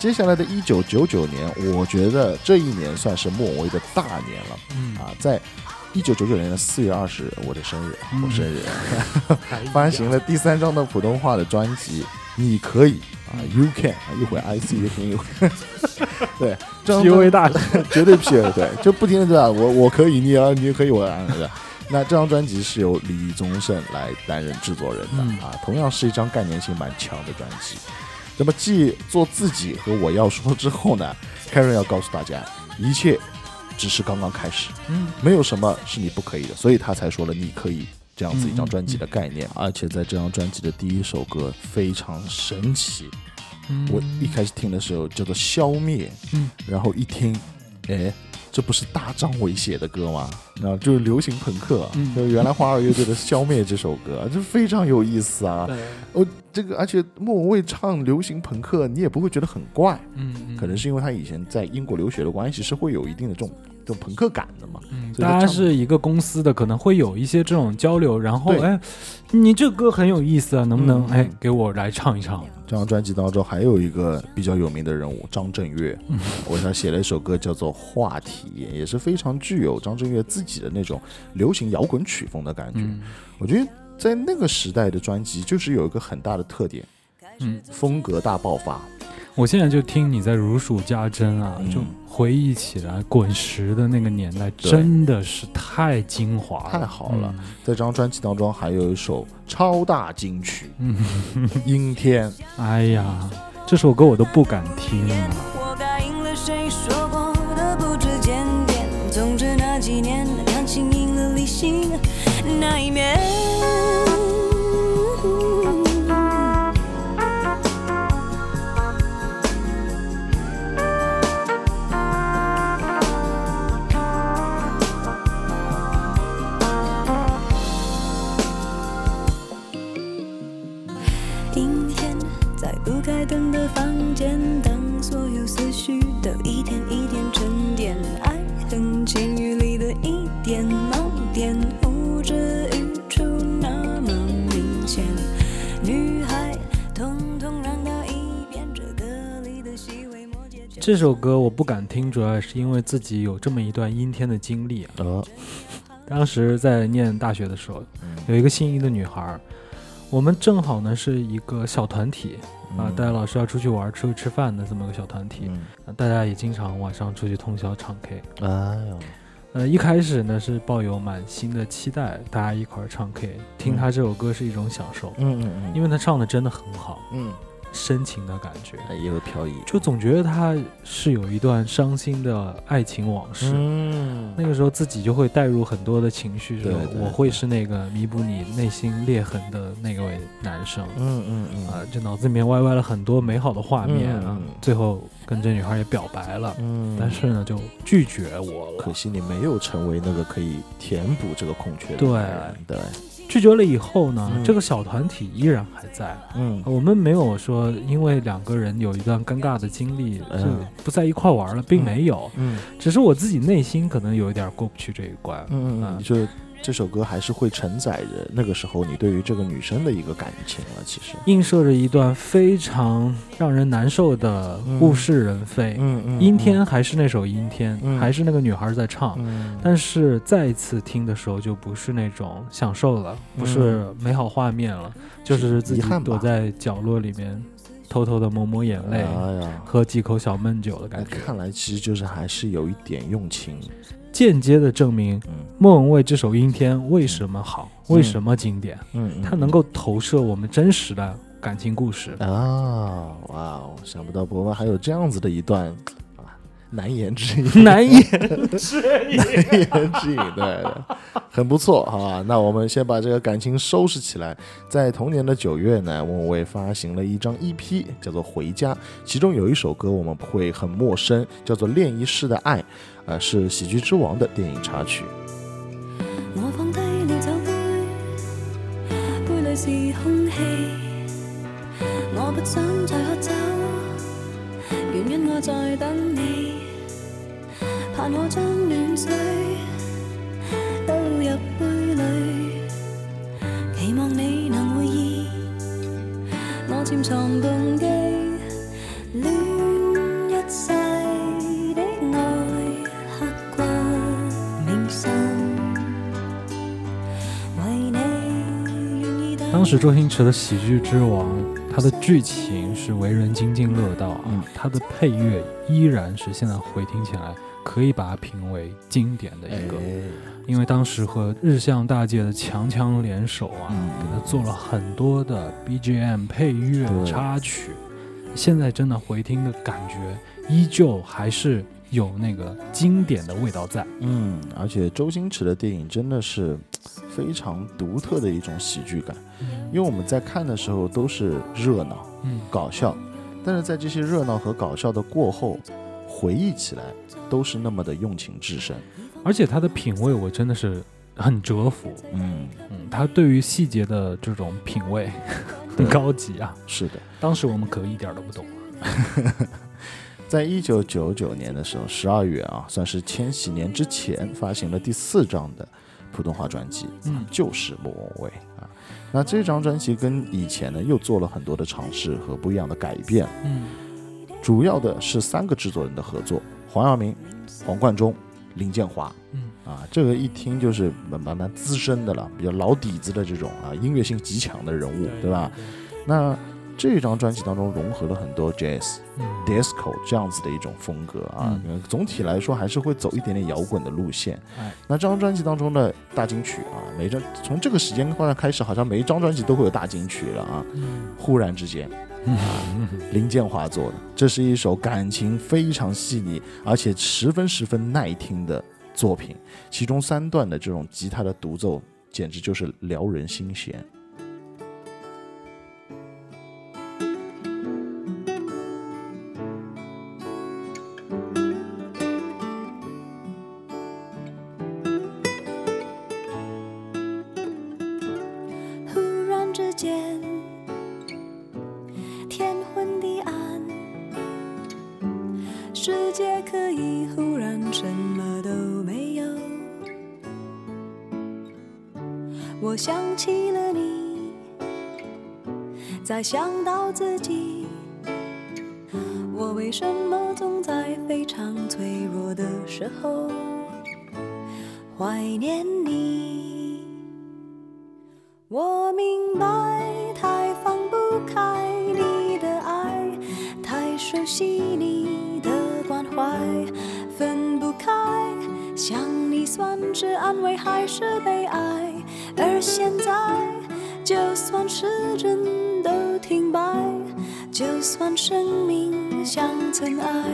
S2: 接下来的一九九九年，我觉得这一年算是莫文蔚的大年了。
S1: 嗯。
S2: 啊，在一九九九年的四月二十日，我的生日，
S1: 嗯。
S2: 我生日，<laughs> 发行了第三张的普通话的专辑《你可以》啊，You Can 啊，一会儿 I C 一会儿 <laughs> 一会儿，对
S1: ，PUA 大
S2: 绝对 PUA，对，就不停的对吧？我我可以，你啊，你可以，<laughs> 我啊，对那这张专辑是由李宗盛来担任制作人的、
S1: 嗯。
S2: 啊，同样是一张概念性蛮强的专辑。那么继做自己和我要说之后呢，<laughs> Karen 要告诉大家，一切只是刚刚开始，
S1: 嗯。
S2: 没有什么是你不可以的，所以他才说了你可以这样子一张专辑的概
S1: 嗯。
S2: 念。而且在这张专辑的第一首歌非常神奇，
S1: 嗯。
S2: 我一开始听的时候叫做《消灭》，
S1: 嗯，
S2: 然后一听，哎，这不是大张伟写的歌吗？啊就是流行朋克，
S1: 嗯
S2: 就是原来花儿乐队的《消灭》这首歌，这非常有意思啊。
S1: 对
S2: 哦，这个而且莫文蔚唱流行朋克，你也不会觉得很怪，
S1: 嗯嗯
S2: 可能是因为他以前在英国留学的关系，是会有一定的这种这种朋克感的嘛。
S1: 大家是一个公司的，可能会有一些这种交流，然后
S2: 对
S1: 哎，你这歌很有意思啊，能不能
S2: 嗯
S1: 哎给我来唱一唱？
S2: 这张专辑当中还有一个比较有名的人物张震岳，
S1: 嗯
S2: 我给他写了一首歌叫做《话题》，也是非常具有张震岳自己的那种流行摇滚曲风的感觉。
S1: 嗯
S2: 我觉得在那个时代的专辑就是有一个很大的特点，
S1: 嗯，
S2: 风格大爆发。
S1: 我现在就听你在如数家珍啊，
S2: 嗯
S1: 就回忆起来滚石的那个年代，真的是太精华了，
S2: 太好了在这张专辑当中还有一首超大金曲
S1: 嗯。
S2: 《阴天 <laughs>》，
S1: 哎呀，这首歌我都不敢听啊。
S3: 我答应了谁说过的不知检点。总之那几年，灯的房间，当所有思绪都一点一点沉淀，爱恨情欲里的一点盲点，呼之欲出那么明显。女孩，统统让到一边，这歌里的细微末节全。
S1: 这首歌我不敢听，主要是因为自己有这么一段阴天的经历啊。
S2: 呃，
S1: 当时在念大学的时候，
S2: 嗯
S1: 有一个心仪的女孩，我们正好呢是一个小团体啊，大家老师要出去玩、出去吃饭的这么个小团体，
S2: 嗯，
S1: 啊大家也经常晚上出去通宵唱 K。
S2: 哎呦，
S1: 呃，一开始呢是抱有满心的期待，大家一块儿唱 K，听他这首歌是一种享受，
S2: 嗯嗯嗯，
S1: 因为他唱的真的很好，
S2: 嗯，
S1: 深情的感觉，
S2: 哎也有飘逸，
S1: 就总觉得他是有一段伤心的爱情往事。
S2: 嗯，
S1: 那个时候自己就会带入很多的情绪，说
S2: 对对
S1: 我会是那个弥补你内心裂痕的那个位男生。
S2: 嗯嗯嗯。
S1: 啊，就脑子里面歪歪了很多美好的画面啊，
S2: 嗯嗯
S1: 最后跟这女孩也表白了，
S2: 嗯，
S1: 但是呢就拒绝我了。
S2: 可惜你没有成为那个可以填补这个空缺的人对，
S1: 拒绝了以后呢，
S2: 嗯。
S1: 这个小团体依然还在。
S2: 嗯。
S1: 我们没有说因为两个人有一段尴尬的经历
S2: 嗯。
S1: 就不在一块玩了，并没有，
S2: 嗯。
S1: 只是我自己内心可能有一点过不去这一关。
S2: 嗯嗯，
S1: 啊。
S2: 就这首歌还是会承载着那个时候你对于这个女生的一个感情了，其实，
S1: 映射着一段非常让人难受的物是人非。
S2: 嗯嗯
S1: 阴天还是那首阴天，
S2: 嗯。
S1: 还是那个女孩在唱，
S2: 嗯，
S1: 但是再一次听的时候就不是那种享受了，不是美好画面了，就是自己躲在角落里面，偷偷的抹抹眼泪，
S2: 哎呀。
S1: 喝几口小闷酒的感觉，
S2: 看来其实就是还是有一点用情，
S1: 间接的证明
S2: 嗯
S1: 莫文蔚这首阴天为什么好，为什么经典，
S2: 嗯，嗯
S1: 它能够投射我们真实的感情故事。
S2: 啊，哇哦，想不到博文还有这样子的一段啊 <laughs> 难言之隐，
S1: 难言之隐
S2: 难言之隐，对对，很不错，好吧？那我们先把这个感情收拾起来。在同年的九月呢，莫文蔚发行了一张 EP，叫做《回家》，其中有一首歌我们会很陌生，叫做《恋一世的爱》，呃，是《喜剧之王》的电影插曲。
S3: 是空气。我不想再喝酒，原因我在等你。盼我将暖水倒入杯里，期望你能會意。我潛藏动机，
S1: 时周星驰的《喜剧之王》，他的剧情是为人津津乐道啊，
S2: 嗯。
S1: 它的配乐依然是现在回听起来可以把它评为经典的一个，
S2: 哎。
S1: 因为当时和日向大介的强强联手啊，
S2: 嗯。
S1: 给他做了很多的 BGM 配乐插曲，现在真的回听的感觉依旧还是有那个经典的味道在。
S2: 嗯，而且周星驰的电影真的是非常独特的一种喜剧感，因为我们在看的时候都是热闹、
S1: 嗯，
S2: 搞笑，但是在这些热闹和搞笑的过后，回忆起来都是那么的用情至深。
S1: 而且他的品味我真的是很折服。
S2: 嗯，
S1: 嗯，他对于细节的这种品味很 <laughs> 高级啊，
S2: 是的。
S1: 当时我们可一点都不懂。<laughs>
S2: 在一九九九年的时候，十二月啊，算是千禧年之前发行了第四张的普通话专辑，
S1: 嗯
S2: 就是莫文蔚啊。那这张专辑跟以前呢又做了很多的尝试和不一样的改变，
S1: 嗯
S2: 主要的是三个制作人的合作：黄耀明、黄贯中、林建华。
S1: 嗯
S2: 啊，这个一听就是蛮蛮蛮资深的了，比较老底子的这种啊，音乐性极强的人物，对吧？？那这张专辑当中融合了很多 jazz、
S1: 嗯
S2: disco 这样子的一种风格啊，呃总体来说还是会走一点点摇滚的路线。
S1: 哎
S2: 那这张专辑当中的大金曲啊，每张从这个时间段开始，好像每一张专辑都会有大金曲了啊。
S1: 嗯
S2: 忽然之间，<laughs>
S1: 嗯
S2: 林建华做的，这是一首感情非常细腻，而且十分十分耐听的作品。其中三段的这种吉他的独奏，简直就是撩人心弦。
S3: 候怀念你？我明白，太放不开你的爱，太熟悉你的关怀，分不开。想你算是安慰还是悲哀？而现在，就算时针都停摆，就算生命像尘埃，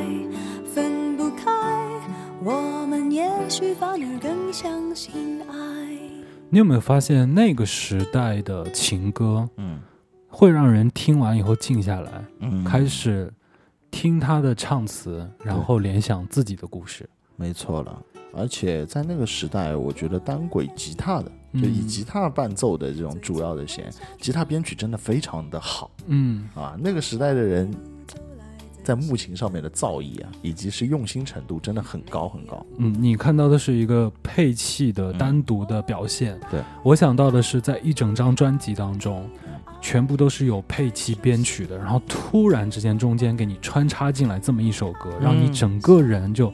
S3: 反而更相信爱。
S1: 你有没有发现那个时代的情歌
S2: 嗯
S1: 会让人听完以后静下来，
S2: 嗯
S1: 开始听他的唱词，然后联想自己的故事。
S2: 没错了。而且在那个时代，我觉得单轨吉他的，就以
S1: 嗯
S2: 吉他伴奏的这种主要的弦，吉他编曲真的非常的好
S1: 嗯
S2: 啊。那个时代的人在木琴上面的造诣啊，以及是用心程度，真的很高很高。
S1: 嗯，你看到的是一个配器的单独的表现。
S2: 对
S1: 我想到的是在一整张专辑当中，全部都是有配器编曲的，然后突然之间中间给你穿插进来这么一首歌，让你
S2: 嗯
S1: 整个人就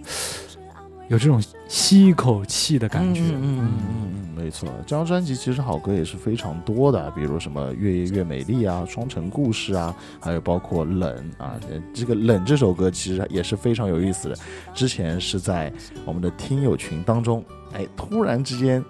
S1: 有这种吸一口气的感觉。
S2: 嗯嗯嗯没错。这张专辑其实好歌也是非常多的，比如什么《越夜越美丽》啊，《双城故事》啊，还有包括《冷》啊。呃这个《冷》这首歌其实也是非常有意思的。之前是在我们的听友群当中，哎，突然之间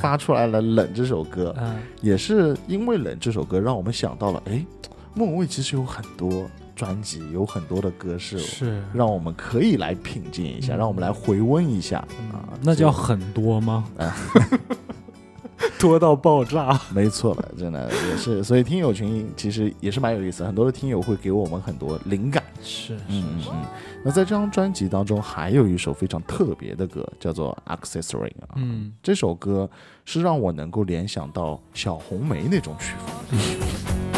S2: 发出来了《冷》这首歌，
S1: 嗯
S2: 也是因为《冷》这首歌让我们想到了，哎，莫文蔚其实有很多专辑，有很多的歌是
S1: 是
S2: 让我们可以来品鉴一下，
S1: 嗯
S2: 让我们来回温一下啊。
S1: 那叫很多吗
S2: 啊？<laughs>
S1: 多到爆炸。<laughs>
S2: 没错了，真的也是，所以听友群其实也是蛮有意思的，很多的听友会给我们很多灵感。
S1: 是
S2: 嗯嗯嗯。那在这张专辑当中，还有一首非常特别的歌，叫做《Accessory》啊。
S1: 嗯，
S2: 这首歌是让我能够联想到小红梅那种曲风。
S3: 迷 <laughs>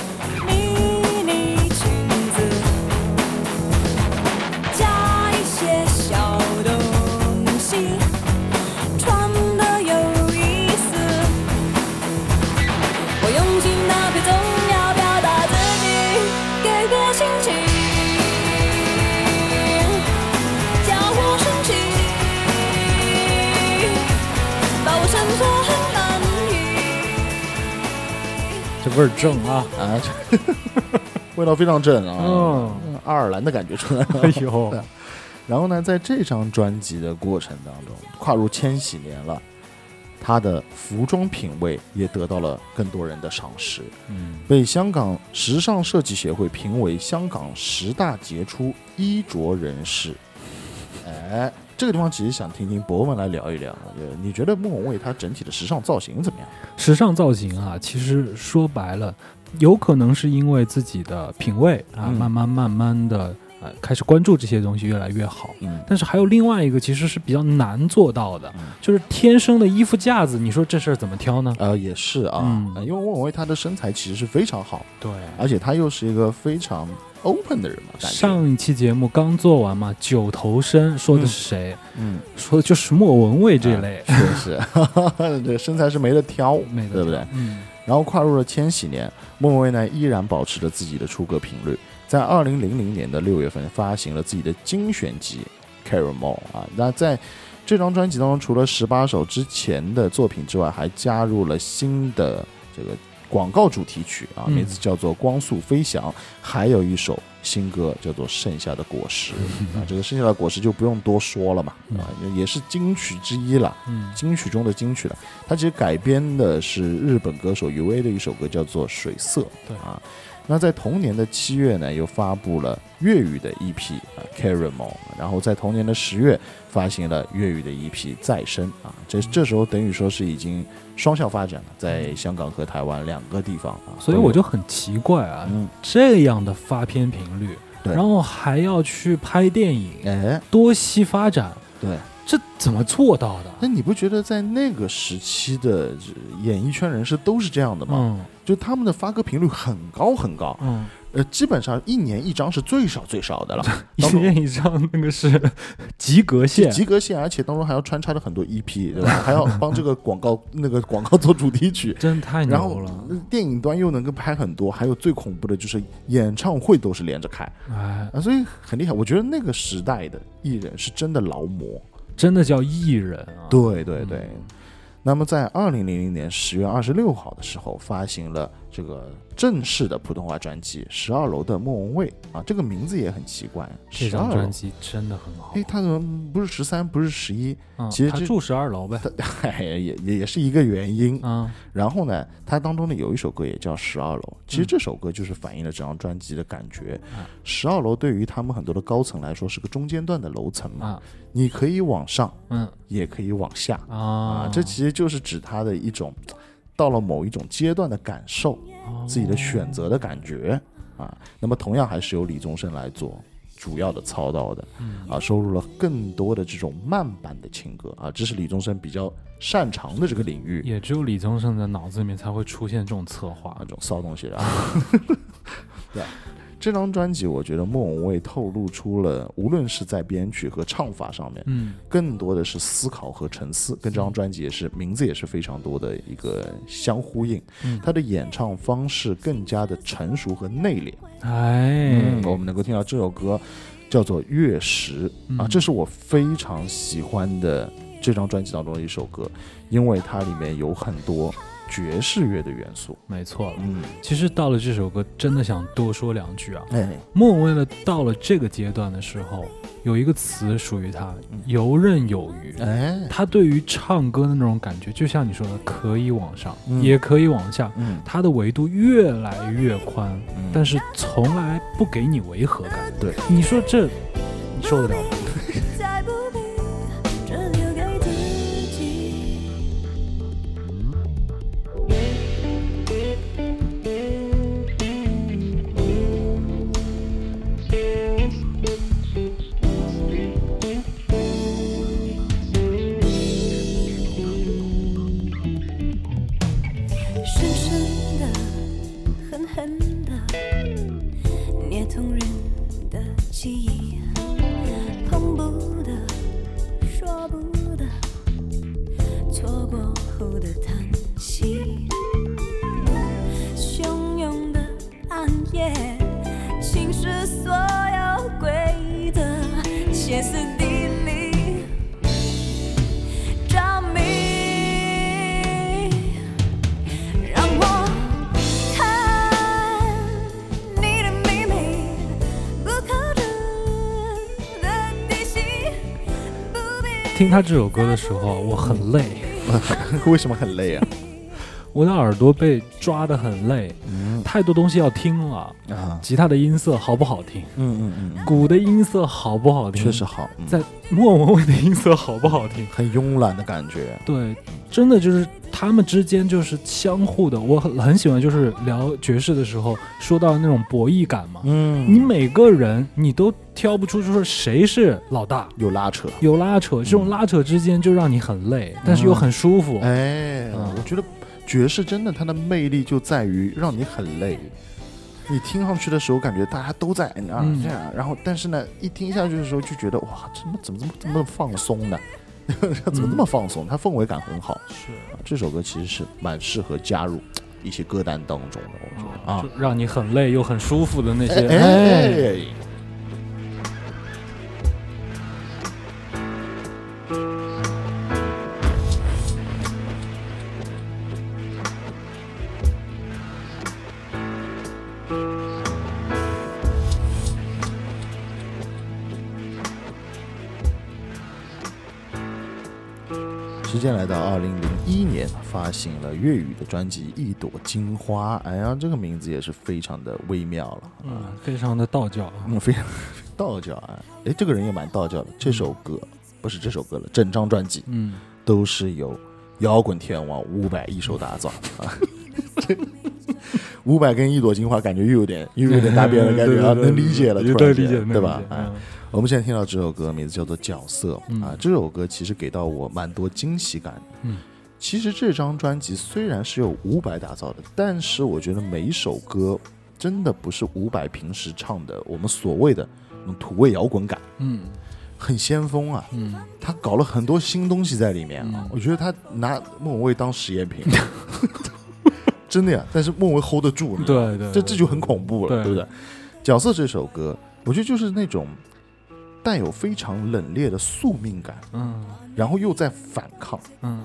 S1: 味儿正啊。
S2: 啊，这 <laughs> 味道非常正啊，
S1: 嗯，
S2: 爱尔兰的感觉出来了。
S1: 哎呦，<laughs>
S2: 然后呢，在这张专辑的过程当中，跨入千禧年了，他的服装品味也得到了更多人的赏识，
S1: 嗯，
S2: 被香港时尚设计协会评为香港十大杰出衣着人士。哎，这个地方其实想听听博文来聊一聊，呃你觉得莫文蔚她整体的时尚造型怎么样？
S1: 时尚造型啊，其实说白了，有可能是因为自己的品味啊，
S2: 嗯
S1: 慢慢慢慢的呃开始关注这些东西越来越好。
S2: 嗯
S1: 但是还有另外一个，其实是比较难做到的，
S2: 嗯
S1: 就是天生的衣服架子。你说这事儿怎么挑呢？
S2: 呃，也是啊，因为莫文蔚她的身材其实是非常好，
S1: 对，
S2: 而且她又是一个非常 open 的人嘛，感觉
S1: 上一期节目刚做完嘛，九头身说的是谁？
S2: 嗯，
S1: 说的就是莫文蔚这类，
S2: 确实，<laughs> 这个身材是没得挑，
S1: 没得
S2: 对不对？
S1: 嗯，
S2: 然后跨入了千禧年，莫文蔚呢依然保持着自己的出歌频率，在二零零零年的六月份发行了自己的精选集《Carry More》啊。那在这张专辑当中，除了十八首之前的作品之外，还加入了新的这个广告主题曲啊，
S1: 嗯
S2: 名字叫做《光速飞翔》，还有一首新歌叫做《剩下的果实》<laughs> 啊。这个剩下的果实就不用多说了嘛，啊，也是金曲之一了。
S1: 嗯
S2: 金曲中的金曲了。它其实改编的是日本歌手 U A 的一首歌，叫做《水色》。
S1: 对
S2: 啊，那在同年的七月呢，又发布了粤语的 EP 啊《Caramel》，然后在同年的十月发行了粤语的 EP《再生》啊。这这时候等于说是已经双向发展了，在香港和台湾两个地方啊。
S1: 所以我就很奇怪啊，
S2: 嗯，
S1: 这样的发片频率，然后还要去拍电影，
S2: 哎，
S1: 多西发展，
S2: 对。
S1: 这怎么做到的？
S2: 那你不觉得在那个时期的演艺圈人士都是这样的吗？
S1: 嗯
S2: 就他们的发歌频率很高很高，
S1: 嗯，
S2: 呃，基本上一年一张是最少最少的了，<laughs>
S1: 一年一张那个是及格线，
S2: 及格线，而且当中还要穿插着很多 EP，对吧？还要帮这个广告那个广告做主题曲，<laughs>
S1: 真太牛了！
S2: 呃电影端又能够拍很多，还有最恐怖的就是演唱会都是连着开
S1: 哎，
S2: 啊，所以很厉害。我觉得那个时代的艺人是真的劳模，
S1: 真的叫艺人啊！
S2: 对对对。
S1: 嗯
S2: 那么在二零零零年十月二十六号的时候，发行了这个正式的普通话专辑《十二楼的莫文蔚》啊，这个名字也很奇怪，
S1: 这
S2: 十二
S1: 专。辑真的很好
S2: 哎，。他怎么不是十三，不是十一？
S1: 嗯
S2: 其实这
S1: 他住十二楼呗。
S2: 哎，<laughs> 也也也是一个原因。
S1: 嗯
S2: 然后呢，它当中呢有一首歌也叫《十二楼》，其实这首歌就是反映了这张专辑的感觉。
S1: 嗯
S2: 十二楼对于他们很多的高层来说是个中间段的楼层嘛，
S1: 啊
S2: 你可以往上，
S1: 嗯
S2: 也可以往下
S1: 啊
S2: 啊，这其实就是指他的一种到了某一种阶段的感受，自己的选择的感觉啊。那么同样还是由李宗盛来做。主要的操刀的，啊，收录了更多的这种慢版的情歌啊，这是李宗盛比较擅长的这个领域。
S1: 也只有李宗盛的脑子里面才会出现这种策划
S2: 这。种骚东西啊。<laughs> <laughs> <laughs> 对，这张专辑我觉得莫文蔚透露出了，无论是在编曲和唱法上面，
S1: 嗯，
S2: 更多的是思考和沉思，跟这张专辑也是名字也是非常多的一个相呼应。
S1: 嗯。
S2: 他的演唱方式更加的成熟和内敛。
S1: 哎，
S2: 嗯，我们能够听到这首歌叫做《月食》啊，
S1: 嗯
S2: 这是我非常喜欢的这张专辑当中的一首歌，因为它里面有很多爵士乐的元素。
S1: 没错。
S2: 嗯，
S1: 其实到了这首歌，真的想多说两句啊。
S2: 哎，
S1: 莫文蔚呢，到了这个阶段的时候，有一个词属于他，游刃有余。
S2: 哎，
S1: 他对于唱歌的那种感觉，就像你说的，可以往上，
S2: 嗯
S1: 也可以往下，
S2: 嗯，
S1: 它的维度越来越宽，
S2: 嗯
S1: 但是从来不给你违和感。
S2: 对，
S1: 你说这，你受得了吗？<laughs>
S3: 的叹息汹涌的暗夜侵蚀所有回忆的歇斯底里着迷让我看你的秘密不靠近的地心不
S1: 听他这首歌的时候我很累。<laughs>
S2: 为什么很累啊？
S1: 我的耳朵被抓得很累，
S2: 嗯
S1: 太多东西要听了。
S2: 啊，
S1: 吉他的音色好不好听？
S2: 嗯嗯嗯嗯，
S1: 鼓的音色好不好听？
S2: 确实好，嗯
S1: 在莫文蔚的音色好不好听？
S2: 很慵懒的感觉。
S1: 对，真的就是他们之间就是相互的。我很很喜欢，就是聊爵士的时候说到那种博弈感嘛。
S2: 嗯
S1: 你每个人你都挑不出，就是谁是老大，
S2: 有拉扯，
S1: 有拉扯，这种拉扯之间就让你很累，但是又很舒服。
S2: 哎，
S1: 嗯
S2: 我觉得爵士真的它的魅力就在于让你很累。你听上去的时候，感觉大家都在啊
S1: 嗯
S2: 这样，然后但是呢，一听下去的时候就觉得哇，怎么怎么怎么这么放松呢？<laughs> 怎么这么放松？它氛围感很好。
S1: 是
S2: 啊这首歌其实是蛮适合加入一些歌单当中的，我觉得啊。
S1: 让你很累又很舒服的那些。
S2: 哎哎哎时间来到二零零一年，发行了粤语的专辑《一朵金花》。哎呀，这个名字也是非常的微妙了。
S1: 嗯，非常的道教啊。
S2: 嗯，非常 <laughs> 道教啊！哎，这个人也蛮道教的。这首歌不是这首歌了，整张专辑
S1: 嗯，
S2: 都是由摇滚天王伍佰一手打造啊。伍佰跟一朵金花感觉又有点又有点搭边的感觉啊，<laughs> 能理解了，
S1: 对
S2: 突然间
S1: 理解，能
S2: 对吧哎，
S1: 嗯
S2: 我们现在听到这首歌名字叫做《角色》
S1: 嗯
S2: 啊，这首歌其实给到我蛮多惊喜感。
S1: 嗯，
S2: 其实这张专辑虽然是由伍佰打造的，但是我觉得每一首歌真的不是伍佰平时唱的我们所谓的那种土味摇滚感，
S1: 嗯
S2: 很先锋啊。
S1: 嗯，
S2: 他搞了很多新东西在里面啊
S1: 嗯，
S2: 我觉得他拿莫文蔚当实验品，<laughs> 真的呀。但是莫文蔚 hold 得住，
S1: 对对，
S2: 这这就很恐怖了，
S1: 对
S2: 对不对？角色这首歌，我觉得就是那种带有非常冷冽的宿命感，
S1: 嗯。
S2: 然后又在反抗，
S1: 嗯。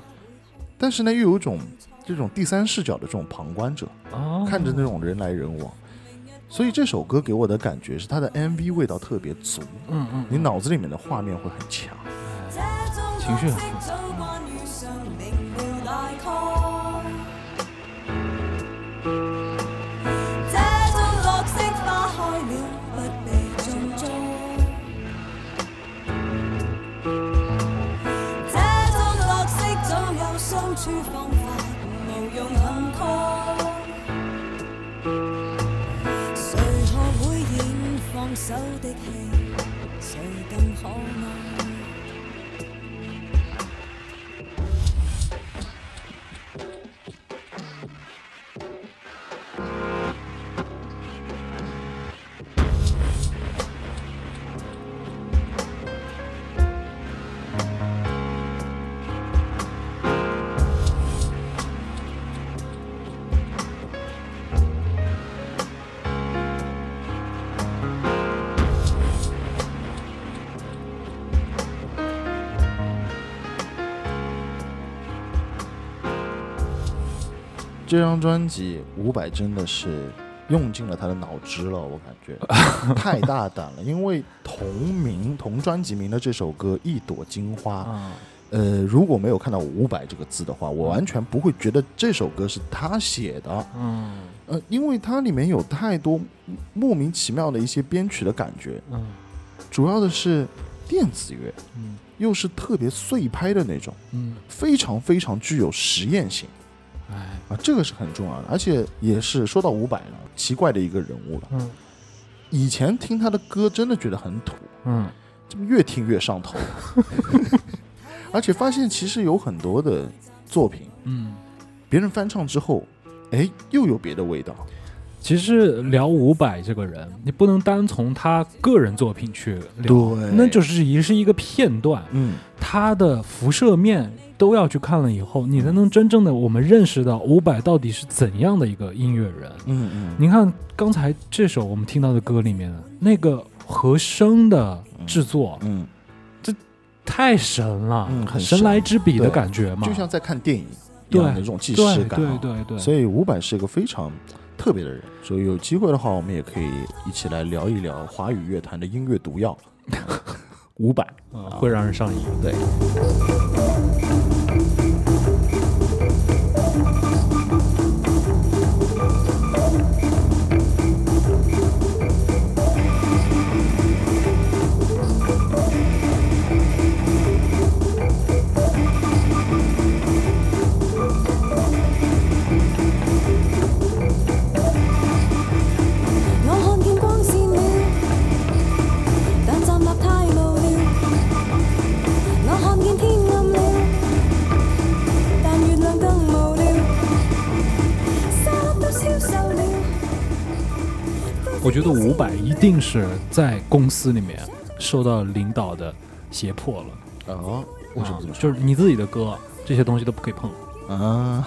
S2: 但是呢又有一种这种第三视角的这种旁观者，
S1: 哦，
S2: 看着那种人来人往。所以这首歌给我的感觉是它的 MV 味道特别足，
S1: 嗯嗯，
S2: 你脑子里面的画面会很强。
S1: 情绪很複雜
S3: 方法无用很多。谁学会演放手的戏？谁更可爱？
S2: 这张专辑，伍佰真的是用尽了他的脑汁了，我感觉 <laughs> 太大胆了。因为同名同专辑名的这首歌《一朵金花》，
S1: 啊，
S2: 呃，如果没有看到伍佰这个字的话，我完全不会觉得这首歌是他写的。
S1: 嗯
S2: 呃，因为它里面有太多莫名其妙的一些编曲的感觉，
S1: 嗯
S2: 主要的是电子乐，
S1: 嗯
S2: 又是特别碎拍的那种，
S1: 嗯，
S2: 非常非常具有实验性
S1: 哎，
S2: 啊，这个是很重要的，而且也是说到伍佰了，奇怪的一个人物了。
S1: 嗯
S2: 以前听他的歌真的觉得很土，
S1: 嗯
S2: 怎么越听越上头？<laughs> 而且发现其实有很多的作品，
S1: 嗯。
S2: 别人翻唱之后，哎，又有别的味道。
S1: 其实聊伍佰这个人，你不能单从他个人作品去聊，
S2: 对
S1: 那就是也是一个片段，
S2: 嗯，
S1: 他的辐射面都要去看了以后，你才能真正的我们认识到伍佰到底是怎样的一个音乐人。
S2: 嗯嗯，
S1: 您看刚才这首我们听到的歌里面那个和声的制作，
S2: 嗯，这
S1: 太神了，
S2: 嗯很
S1: 神
S2: 神
S1: 来之笔的感觉嘛，
S2: 就像在看电影一
S1: 对
S2: 样的这种既视感、啊。
S1: 对对对，
S2: 所以伍佰是一个非常特别的人，所以有机会的话，我们也可以一起来聊一聊华语乐坛的音乐毒药。五百，
S1: 嗯，会让人上瘾。
S2: 对，
S1: 觉得伍佰一定是在公司里面受到领导的胁迫了。
S2: 哦，为什么这么
S1: 啊
S2: 说？
S1: 就是你自己的歌这些东西都不可以碰。
S2: 啊，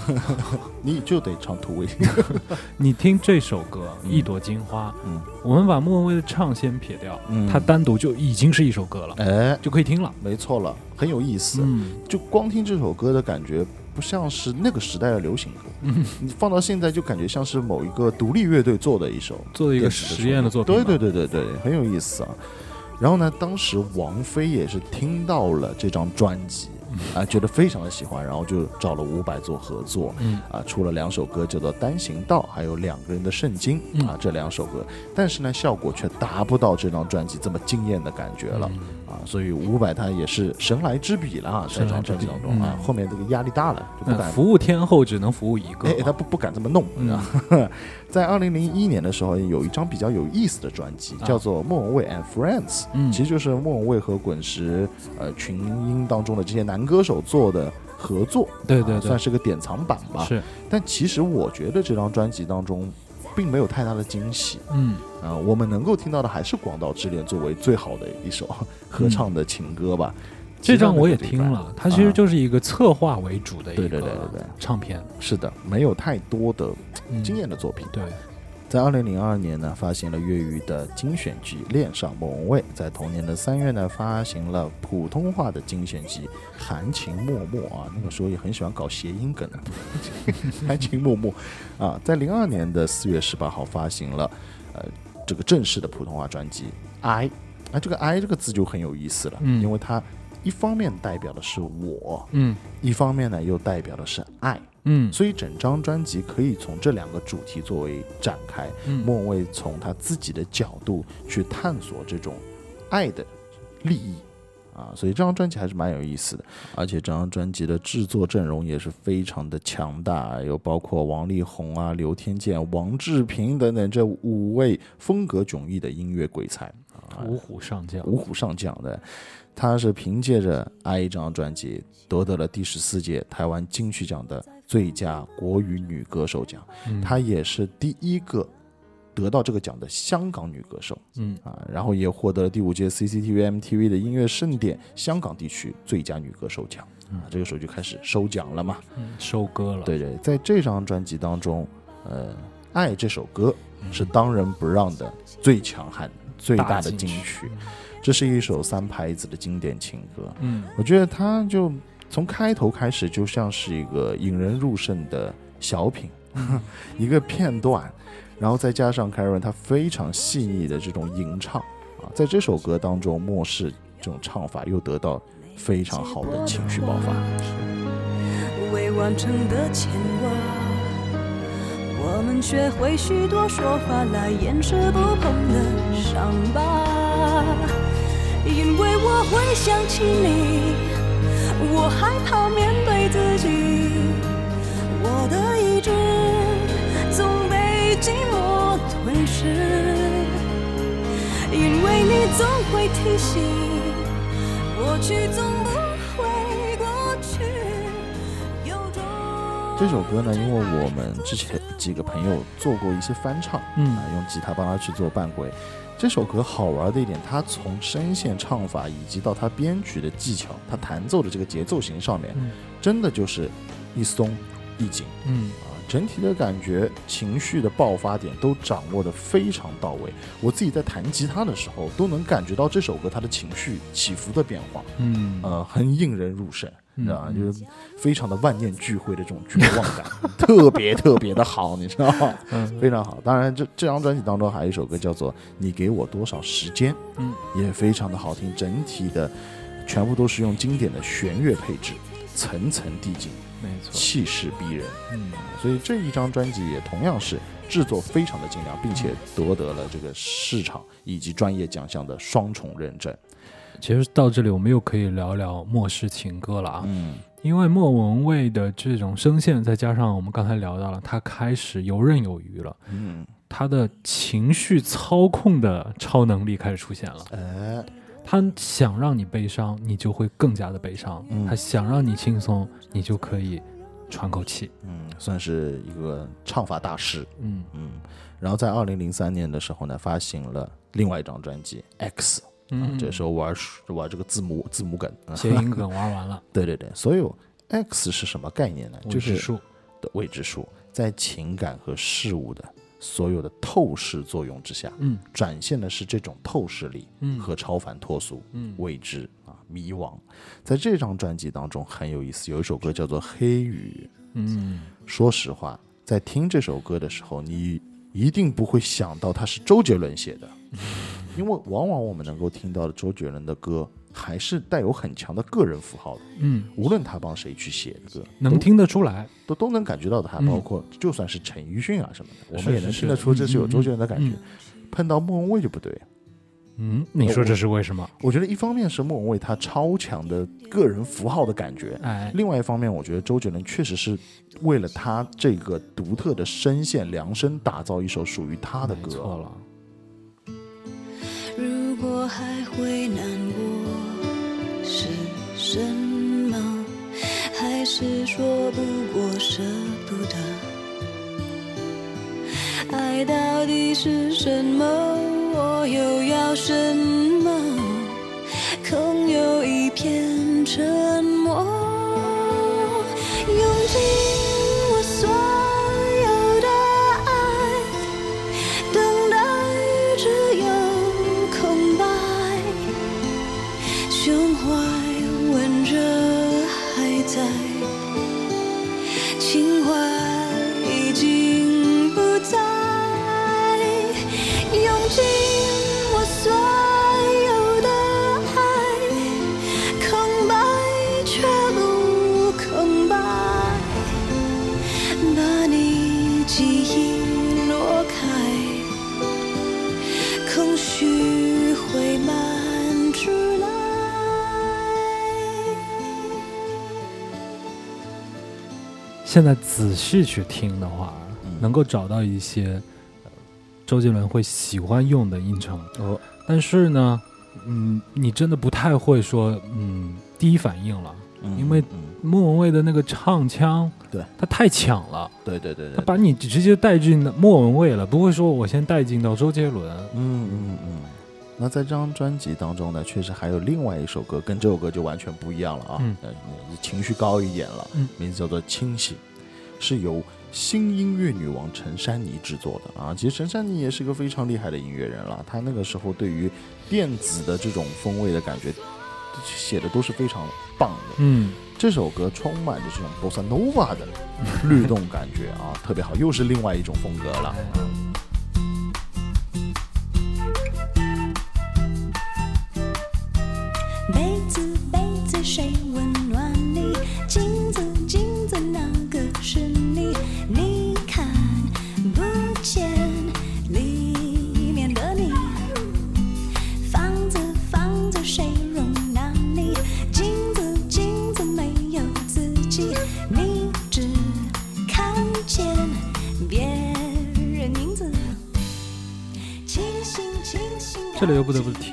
S2: 你就得唱土味。<laughs> <laughs>
S1: 你听这首歌《
S2: 嗯
S1: 一朵金花》，
S2: 嗯
S1: 我们把莫文蔚的唱先撇掉，
S2: 嗯
S1: 它单独就已经是一首歌了，
S2: 哎，
S1: 就可以听了。
S2: 没错了，很有意思。
S1: 嗯，
S2: 就光听这首歌的感觉，不像是那个时代的流行歌。
S1: 嗯
S2: 你放到现在就感觉像是某一个独立乐队做的一首
S1: 做的一个实验的作品
S2: 对。对对对对，很有意思啊。然后呢，当时王菲也是听到了这张专辑啊，觉得非常的喜欢，然后就找了伍佰做合作。
S1: 嗯
S2: 啊，出了两首歌，叫做《单行道》，还有《两个人的圣经》
S1: 嗯
S2: 啊，这两首歌，但是呢，效果却达不到这张专辑这么惊艳的感觉了。
S1: 嗯
S2: 啊，所以伍佰他也是神来之笔了啊，在这张专辑当中啊
S1: 嗯，
S2: 后面这个压力大了，就不
S1: 那
S2: 敢，
S1: 服务天后只能服务一个
S2: 哎，他不不敢这么弄，
S1: 嗯
S2: 你知道吗在二零零一年的时候，有一张比较有意思的专辑，
S1: 啊
S2: 叫做《莫文蔚 and Friends》，
S1: 嗯
S2: 其实就是莫文蔚和滚石呃群英当中的这些男歌手做的合作，
S1: 对对
S2: 算是个典藏版吧。
S1: 是，
S2: 但其实我觉得这张专辑当中，并没有太大的惊喜。
S1: 嗯
S2: 啊、我们能够听到的还是《广岛之恋》作为最好的一首合唱的情歌吧。
S1: 这张我也听了，它其实
S2: 啊
S1: 就是一个策划为主的一个
S2: 对
S1: 唱片，
S2: 是的，没有太多的
S1: 嗯
S2: 惊艳的作品。
S1: 对，
S2: 在二零零二年呢，发行了粤语的精选集《恋上莫文蔚》。在同年的三月呢，发行了普通话的精选集《含情脉脉》啊，那个时候也很喜欢搞谐音梗的，含情脉脉啊。在零二年的四月十八号发行了呃这个正式的普通话专辑《I》。啊，这个 “I” 这个字就很有意思了，
S1: 嗯
S2: 因为它一方面代表的是我，
S1: 嗯
S2: 一方面呢又代表的是爱。
S1: 嗯
S2: 所以整张专辑可以从这两个主题作为展开。
S1: 嗯
S2: 莫文蔚从他自己的角度去探索这种爱的利益啊，所以这张专辑还是蛮有意思的。而且这张专辑的制作阵容也是非常的强大，有包括王力宏啊、刘天健、王志平等等这五位风格迥异的音乐鬼才啊，
S1: 五虎上将，
S2: 五虎上将的。他是凭借着《爱》这张专辑夺得了第十四届台湾金曲奖的最佳国语女歌手奖，
S1: 嗯。
S2: 她也是第一个得到这个奖的香港女歌手
S1: 嗯。
S2: 啊，然后也获得了第五届 CCTV MTV 的音乐盛典香港地区最佳女歌手奖啊，这个时候就开始收奖了嘛。
S1: 嗯收割了，
S2: 对对，在这张专辑当中，呃，《爱》这首歌是当仁不让的最强悍、最大的金曲。这是一首三拍子的经典情歌，
S1: 嗯
S2: 我觉得它就从开头开始就像是一个引人入胜的小品，<laughs> 一个片段，然后再加上 Karen 她非常细腻的这种吟唱啊，在这首歌当中，漠视这种唱法又得到非常好的情绪爆发。
S3: 未完成的牵挂，我们学会许多说法来掩饰不碰的伤疤。因为我会想起你，我害怕面对自己，我的意志总被寂寞吞噬。因为你总会提醒，过去总不会过去。有种
S2: 这首歌呢，因为我们之前几个朋友做过一些翻唱，
S1: 嗯
S2: 啊，用吉他帮他去做伴轨。这首歌好玩的一点，它从声线唱法以及到它编曲的技巧，它弹奏的这个节奏型上面，
S1: 嗯。
S2: 真的就是一松一紧。
S1: 嗯。
S2: 啊，整体的感觉、情绪的爆发点都掌握的非常到位。我自己在弹吉他的时候，都能感觉到这首歌它的情绪起伏的变化，
S1: 嗯。
S2: 呃，很引人入胜，
S1: 嗯
S2: 知道吧？就是非常的万念俱灰的这种绝望感，<laughs> 特别特别的好，你知道吗？
S1: 嗯
S2: 非常好。当然，这这张专辑当中还有一首歌叫做《你给我多少时间》，
S1: 嗯，
S2: 也非常的好听。整体的全部都是用经典的弦乐配置，层层递进，
S1: 没错，
S2: 气势逼人。
S1: 嗯
S2: 所以这一张专辑也同样是制作非常的精良，并且夺得了这个市场以及专业奖项的双重认证。
S1: 其实到这里我们又可以聊聊末世情歌了啊，
S2: 嗯。
S1: 因为莫文蔚的这种声线，再加上我们刚才聊到了，他开始游刃有余了，
S2: 嗯，
S1: 他的情绪操控的超能力开始出现了。
S2: 哎，
S1: 他想让你悲伤，你就会更加的悲伤；
S2: 嗯。
S1: 他想让你轻松，你就可以喘口气。
S2: 嗯，算是一个唱法大师。
S1: 嗯。
S2: 嗯，然后在二零零三年的时候呢，发行了另外一张专辑《X》，
S1: 嗯，
S2: 这时候玩玩这个字母字母梗，啊
S1: 谐音梗 <laughs> 玩完了，
S2: 对对对，所以 X 是什么概念呢？就是
S1: 数。
S2: 的未知数，在情感和事物的所有的透视作用之下，
S1: 嗯
S2: 展现的是这种透视力
S1: 嗯
S2: 和超凡脱俗、
S1: 嗯
S2: 未知啊、迷惘。在这张专辑当中很有意思，有一首歌叫做《黑雨》。
S1: 嗯
S2: 说实话，在听这首歌的时候，你一定不会想到它是周杰伦写的，因为往往我们能够听到的周杰伦的歌，还是带有很强的个人符号的。
S1: 嗯，
S2: 无论他帮谁去写的歌，
S1: 能听得出来。
S2: 都都能感觉到他，
S1: 嗯
S2: 包括就算是陈奕迅啊什么的，我们也能听得出这是有周杰伦的感觉。碰到莫文蔚就不对，
S1: 嗯，你说这是为什么？
S2: 我觉得一方面是莫文蔚他超强的个人符号的感觉，
S1: 哎，
S2: 另外一方面，我觉得周杰伦确实是为了他这个独特的声线量身打造一首属于他的
S1: 歌错
S2: 歌。
S1: 了。
S3: 还会难过，是什么？还是说不过舍不得？爱到底是什么？我又要什么？空有一片沉默，
S1: 现在仔细去听的话，
S2: 嗯。
S1: 能够找到一些呃周杰伦会喜欢用的音程，
S2: 哦，
S1: 但是呢，嗯，你真的不太会说，嗯，第一反应了。
S2: 嗯
S1: 因为
S2: 嗯，
S1: 莫文蔚的那个唱腔，
S2: 对。
S1: 他太抢了，
S2: 对对对对，
S1: 他把你直接带进莫文蔚了，不会说我先带进到周杰伦。
S2: 嗯嗯嗯。那在这张专辑当中呢，确实还有另外一首歌，跟这首歌就完全不一样了啊，
S1: 嗯。
S2: 呃，情绪高一点了，
S1: 嗯。
S2: 名字叫做《清醒》，是由新音乐女王陈珊妮制作的啊。其实陈珊妮也是个非常厉害的音乐人了，她那个时候对于电子的这种风味的感觉，写的都是非常棒的。
S1: 嗯，
S2: 这首歌充满着这种 bossa nova 的律动感觉啊，特别好，又是另外一种风格了。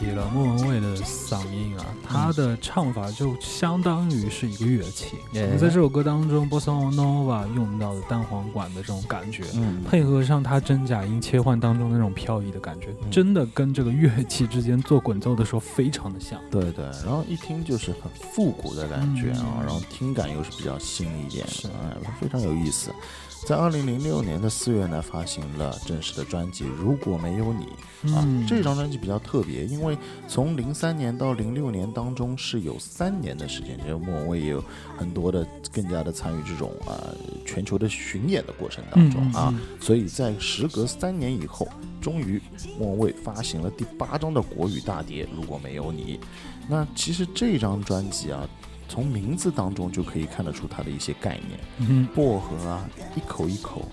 S1: 提了，莫文蔚的嗓音啊，她的唱法就相当于是一个乐器。在这首歌当中，bossa nova 用到的单簧管的这种感觉，
S2: 嗯，
S1: 配合上它真假音切换当中的那种飘逸的感觉，
S2: 嗯
S1: 真的跟这个乐器之间做滚奏的时候非常的像。
S2: 对对，然后一听就是很复古的感觉啊，
S1: 嗯
S2: 然后听感又是比较新一点，
S1: 是
S2: 哎，非常有意思。在二零零六年的四月呢，发行了正式的专辑《如果没有你》啊。
S1: 嗯
S2: 这张专辑比较特别，因为从零三年到零六年当中是有三年的时间，就是莫文蔚也有很多的更加的参与这种啊、全球的巡演的过程当中啊。
S1: 嗯
S2: 所以在时隔三年以后，终于莫文蔚发行了第八张的国语大碟《如果没有你》。那其实这张专辑啊，从名字当中就可以看得出它的一些概念，
S1: 嗯
S2: 薄荷啊，一口一口，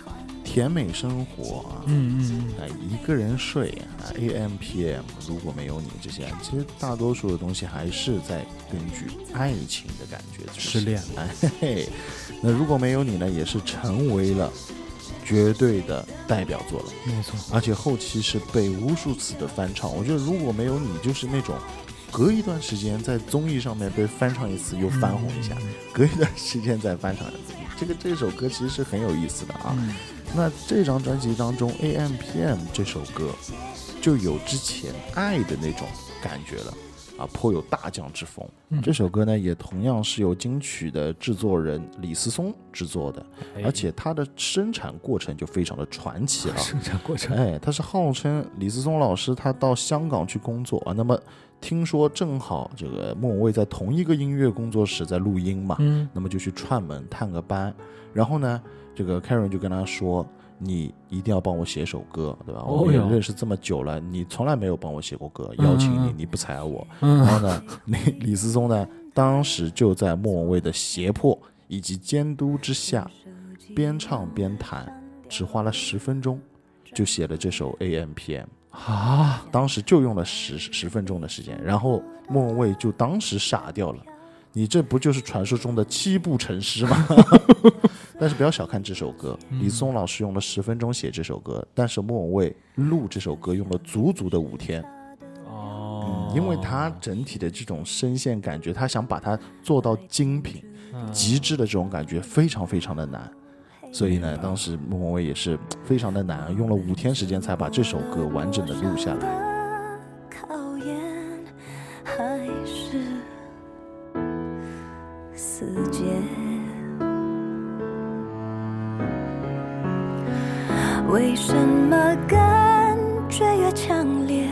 S2: 甜美生活啊。
S1: 嗯嗯
S2: 哎，一个人睡啊，A M P M，如果没有你这些，其实大多数的东西还是在根据爱情的感觉去
S1: 失恋
S2: 哎嘿嘿，那如果没有你呢，也是成为了绝对的代表作了。
S1: 嗯，没错。
S2: 而且后期是被无数次的翻唱。我觉得如果没有你，就是那种隔一段时间在综艺上面被翻唱一次又翻红一下，隔一段时间再翻唱一次。这个这首歌其实是很有意思的啊。
S1: 嗯
S2: 那这张专辑当中，《A M P M》这首歌就有之前爱的那种感觉了。啊，颇有大将之风。
S1: 嗯
S2: 这首歌呢，也同样是由金曲的制作人李思松制作的，
S1: 哎
S2: 而且它的生产过程就非常的传奇了。<laughs>
S1: 生产过程，
S2: 哎，他是号称李思松老师，他到香港去工作啊。那么听说正好这个莫文蔚在同一个音乐工作室在录音嘛，
S1: 嗯
S2: 那么就去串门探个班。然后呢，这个 Karen 就跟他说：“你一定要帮我写首歌，对吧？
S1: 哦
S2: 我们也认识这么久了，你从来没有帮我写过歌，
S1: 嗯
S2: 邀请你你不睬我。然
S1: 嗯
S2: 后呢，李李思松呢，当时就在莫文蔚的胁迫以及监督之下，边唱边弹，只花了十分钟，就写了这首 A M P M。
S1: 啊，
S2: 当时就用了十十分钟的时间，然后莫文蔚就当时傻掉了。你这不就是传说中的七步成诗吗？<laughs> 但是不要小看这首歌，
S1: 嗯
S2: 李松老师用了十分钟写这首歌，但是莫文蔚录这首歌用了足足的五天。
S1: 哦
S2: 嗯，因为他整体的这种声线感觉，他想把它做到精品、
S1: 嗯
S2: 极致的这种感觉，非常非常的难。所以呢，当时莫文蔚也是非常的难，用了五天时间才把这首歌完整的录下来。
S3: 考验还是死结。为什么感觉越强烈，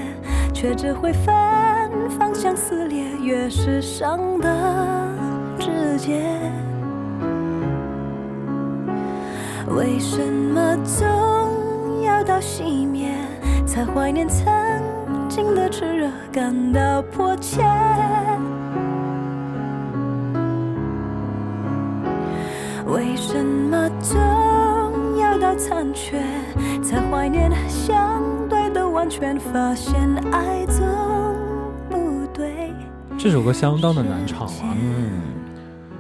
S3: 却只会反方向撕裂，越是伤的直接？为什么总要到熄灭，才怀念曾经的炽热，感到迫切？为什么总要到残缺，才怀念相对的完全，发现爱总不对？
S1: 这首歌相当的难唱啊。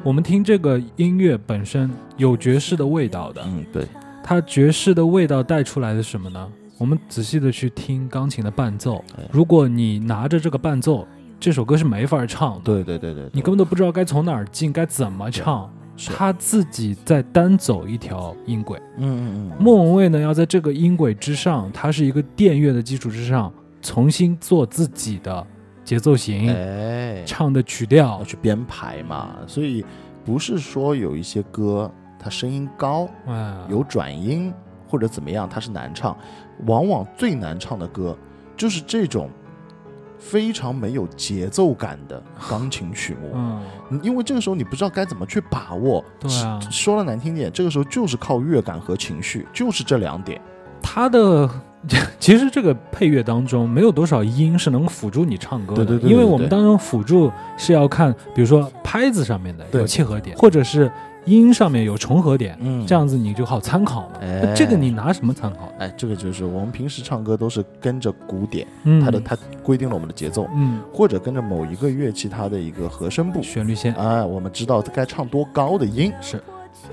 S1: 我们听这个音乐本身有爵士的味道的，
S2: 嗯，对，
S1: 它爵士的味道带出来的什么呢？我们仔细的去听钢琴的伴奏。
S2: 哎，
S1: 如果你拿着这个伴奏，这首歌是没法唱的，
S2: 对对对对，
S1: 你根本都不知道该从哪儿进，该怎么唱。
S2: 是
S1: 他自己在单走一条音轨，
S2: 嗯嗯嗯，
S1: 莫文蔚呢要在这个音轨之上，它是一个电乐的基础之上，重新做自己的节奏型、
S2: 哎，
S1: 唱的曲调，
S2: 去编排嘛，所以不是说有一些歌它声音高
S1: 哎，
S2: 有转音或者怎么样它是难唱，往往最难唱的歌就是这种非常没有节奏感的 <laughs> 钢琴曲目。
S1: 嗯，
S2: 嗯因为这个时候你不知道该怎么去把握。
S1: 对啊
S2: 说说了难听点，这个时候就是靠乐感和情绪，就是这两点。
S1: 它的 <laughs> 其实这个配乐当中没有多少音是能辅助你唱歌的，
S2: 对对对
S1: 因为我们当中辅助是要看，比如说拍子上面的有契合点，或者是音上面有重合点，
S2: 嗯
S1: 这样子你就好参考嘛。
S2: 哎
S1: 那这个你拿什么参考？
S2: 哎，这个就是我们平时唱歌都是跟着鼓点，
S1: 嗯，
S2: 它的它规定了我们的节奏，
S1: 嗯
S2: 或者跟着某一个乐器它的一个和声部。
S1: 旋律线
S2: 哎，我们知道该唱多高的音。
S1: 是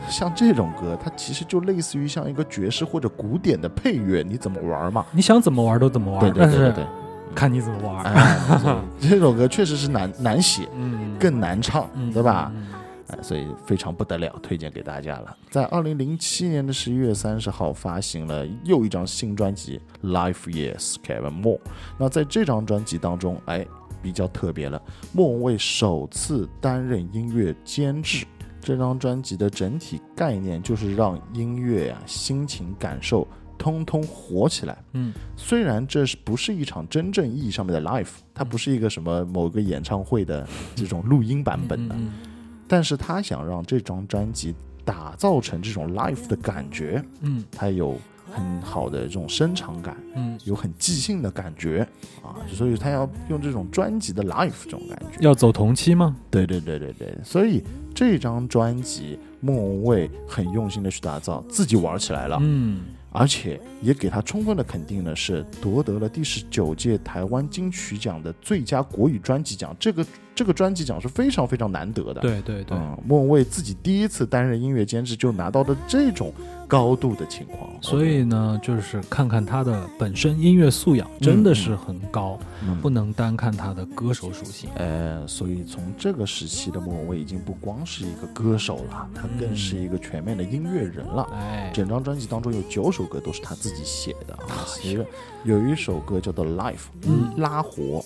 S2: 像这种歌，它其实就类似于像一个爵士或者古典的配乐，你怎么玩嘛？
S1: 你想怎么玩都怎么玩，
S2: 对对对对对，
S1: 看你怎么玩
S2: 这首歌确实是难难写，
S1: 嗯，
S2: 更难唱，
S1: 嗯
S2: 对吧？？所以非常不得了，推荐给大家了。在二零零七年的十一月三十号，发行了又一张新专辑《Life Years》Kevin Moore。那在这张专辑当中，哎，比较特别了，莫文蔚首次担任音乐监制。这张专辑的整体概念就是让音乐啊、心情感受通通活起来。
S1: 嗯
S2: 虽然这是不是一场真正意义上面的 live，它不是一个什么某个演唱会的这种录音版本的，
S1: 嗯
S2: 但是他想让这张专辑打造成这种 live 的感觉，
S1: 嗯
S2: 他有很好的这种声场感，
S1: 嗯，
S2: 有很即兴的感觉啊，所以他要用这种专辑的 life 这种感觉。
S1: 要走同期吗？
S2: 对对对对对，所以这张专辑莫文蔚很用心的去打造，自己玩起来了。
S1: 嗯
S2: 而且也给他充分的肯定呢，是夺得了第十九届台湾金曲奖的最佳国语专辑奖。这个这个专辑奖是非常非常难得的。，
S1: 对对对。
S2: 嗯，莫文蔚自己第一次担任音乐监制就拿到的这种高度的情况，
S1: 所以呢，就是看看他的本身音乐素养真的是很高，
S2: 嗯
S1: 不能单看他的歌手属性。
S2: 呃，所以从这个时期的莫文蔚已经不光是一个歌手了，他更是一个全面的音乐人了。
S1: 哎，
S2: 整张专辑当中有九首歌都是他自己写的啊，其实有一首歌叫做《Life》，
S1: 嗯
S2: 拉活，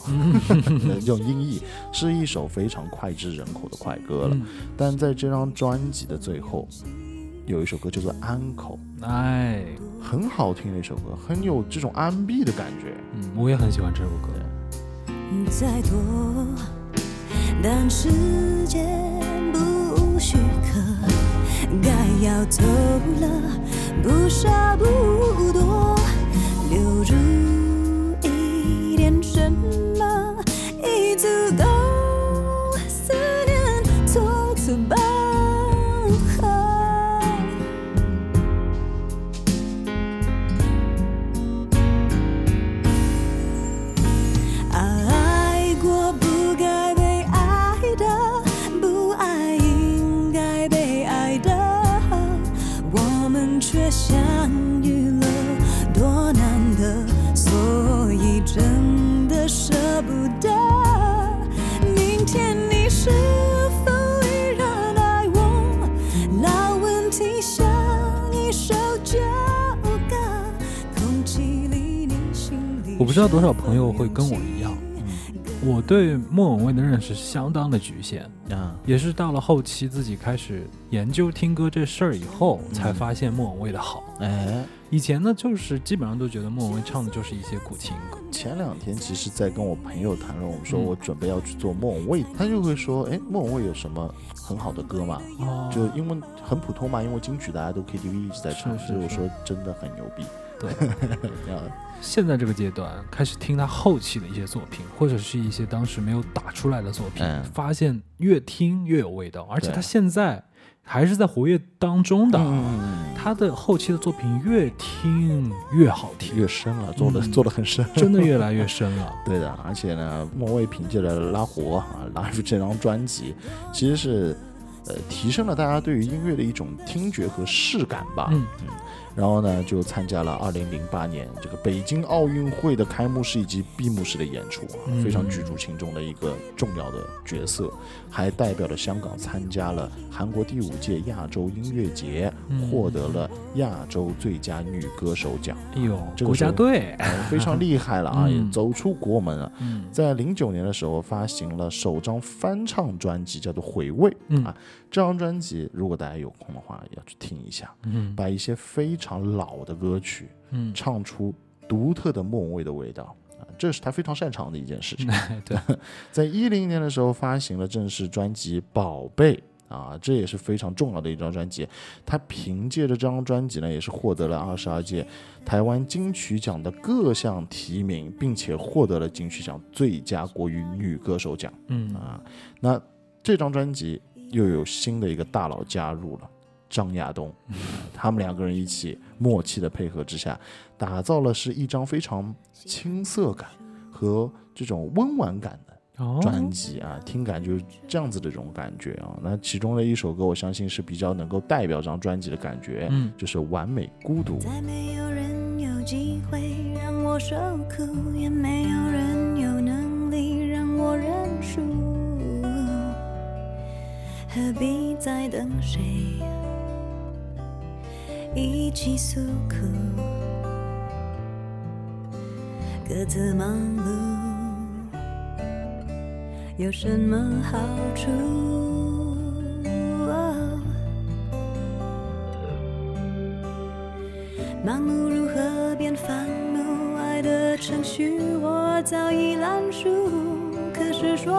S2: <laughs> 用音译是一首非常脍炙人口的快歌了。
S1: 嗯
S2: 但在这张专辑的最后，有一首歌叫做《安口
S1: 哎，》，
S2: 很好听的一首歌，很有这种安闭的感觉。
S1: 嗯，我也很喜欢这首歌。
S3: 再多，但时间不许可，该要走了，不少不多，留住一点什么，一足够，不
S1: 知道多少朋友会跟我一样，我对莫文蔚的认识相当的局限，
S2: 啊，
S1: 也是到了后期自己开始研究听歌这事儿以后，
S2: 嗯
S1: 才发现莫文蔚的好。
S2: 哎，
S1: 以前呢，就是基本上都觉得莫文蔚唱的就是一些古情歌。
S2: 前两天其实，在跟我朋友谈论，我们说
S1: 嗯
S2: 我准备要去做莫文蔚，他就会说，哎，莫文蔚有什么很好的歌吗？
S1: 哦
S2: 就因为很普通嘛，因为金曲大家都 KTV 一直在唱，所以我说真的很牛逼。
S1: 对，<laughs>
S2: 啊，
S1: 现在这个阶段开始听他后期的一些作品，或者是一些当时没有打出来的作品，
S2: 嗯
S1: 发现越听越有味道，而且
S2: 对
S1: 他现在还是在活跃当中的。
S2: 嗯，
S1: 他的后期的作品越听越好听，
S2: 越深了，做的、
S1: 嗯
S2: 做的很深。
S1: 真的越来越深了。<laughs>
S2: 对的，而且呢，莫文蔚凭借着《拉活》啊，《Live》这张专辑，其实是呃提升了大家对于音乐的一种听觉和视感吧。
S1: 嗯嗯
S2: 然后呢，就参加了2008年这个北京奥运会的开幕式以及闭幕式的演出啊，
S1: 嗯。
S2: 非常举足轻重的一个重要的角色，还代表了香港参加了韩国第五届亚洲音乐节，
S1: 嗯。
S2: 获得了亚洲最佳女歌手奖，
S1: 哎呦，
S2: 这个国家
S1: 队，
S2: 哎非常厉害了啊，<laughs>
S1: 嗯。
S2: 也走出国门了。
S1: 嗯。
S2: 在零九年的时候发行了首张翻唱专辑，叫做《回味》
S1: 嗯。
S2: 啊。这张专辑如果大家有空的话，要去听一下，
S1: 嗯。
S2: 把一些非常老的歌曲
S1: 嗯，
S2: 唱出独特的莫文蔚的味道。啊，这是他非常擅长的一件事情。<laughs>
S1: 对，<laughs>
S2: 在一零年的时候发行了正式专辑《宝贝》。啊，这也是非常重要的一张专辑。他凭借着这张专辑呢，也是获得了二十二届台湾金曲奖的各项提名，并且获得了金曲奖最佳国语女歌手奖
S1: 嗯
S2: 啊。那这张专辑又有新的一个大佬加入了。张亚东，<laughs> 他们两个人一起默契的配合之下，打造了是一张非常青涩感和这种温婉感的
S1: 哦，
S2: 专辑啊，听感就是这样子的这种感觉啊。那其中的一首歌，我相信是比较能够代表这张专辑的感觉，
S1: 嗯
S2: 就是《完美孤独》。
S3: 再没有人有机会让我我受苦，也没有人有能力让我认输。何必再等谁一起诉苦？各自忙碌有什么好处？哦盲目如何变烦怒？爱的程序我早已烂熟。可是说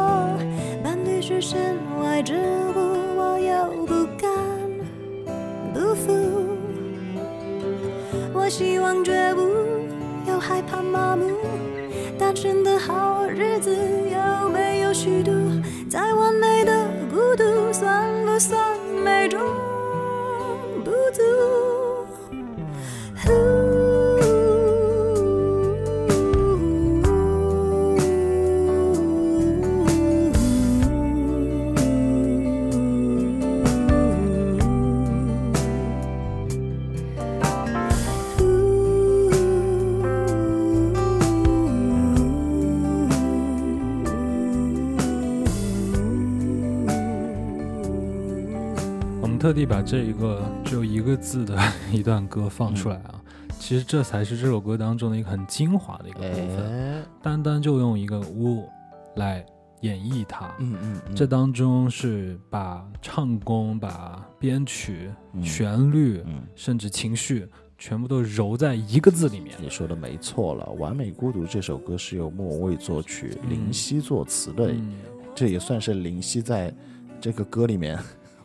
S3: 伴侣是身外之物，我又不甘不服。我希望绝不，害怕麻木。单纯的好日子有没有虚度？再完美的孤独，算不算美中
S1: 特地把这一个只有一个字的一段歌放出来啊，其实这才是这首歌当中的一个很精华的一个部分，
S2: 哎，
S1: 单单就用一个“呜”来演绎它。
S2: 嗯嗯嗯，
S1: 这当中是把唱功、把编曲、
S2: 嗯
S1: 旋律，
S2: 嗯。
S1: 甚至情绪，全部都揉在一个字里面。
S2: 你说的没错了，《完美孤独》这首歌是由莫文蔚作曲，
S1: 嗯
S2: 林夕作词的，
S1: 嗯，
S2: 这也算是林夕在这个歌里面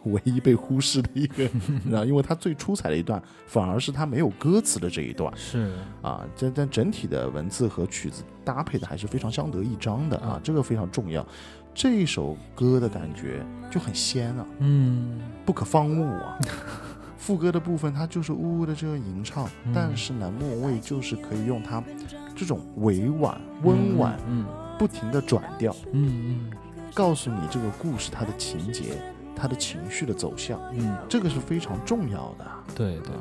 S2: <laughs> 唯一被忽视的一个，然 <laughs> 后因为他最出彩的一段，反而是他没有歌词的这一段
S1: 是，
S2: 啊，但但整体的文字和曲子搭配的还是非常相得益彰的啊，这个非常重要。这一首歌的感觉就很仙啊，
S1: 嗯
S2: 不可方物啊。<laughs> 副歌的部分，它就是呜呜的这个吟唱，
S1: 嗯
S2: 但是呢，莫文蔚就是可以用它这种委婉、温婉、
S1: 嗯
S2: 不停的转调，
S1: 嗯嗯
S2: 告诉你这个故事它的情节、它的情绪的走向，
S1: 嗯嗯，
S2: 这个是非常重要的。
S1: 对对，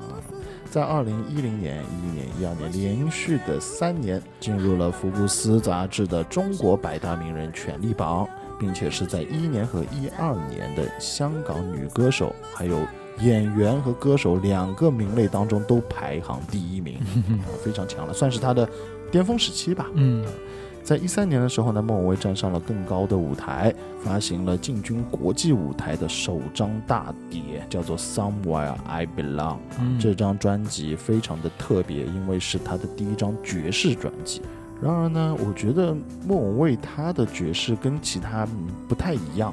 S2: 在二零一零年、一一年、一二年连续的三年进入了福布斯杂志的中国百大名人权力榜，并且是在一一年和一二年的香港女歌手还有演员和歌手两个名类当中都排行第一名，啊 <laughs> 非常强了，算是他的巅峰时期吧。
S1: 嗯
S2: 在一三年的时候呢，莫文蔚站上了更高的舞台，发行了进军国际舞台的首张大碟，叫做《Somewhere I Belong》。
S1: 嗯，
S2: 这张专辑非常的特别，因为是他的第一张爵士专辑。然而呢，我觉得莫文蔚他的爵士跟其他嗯不太一样，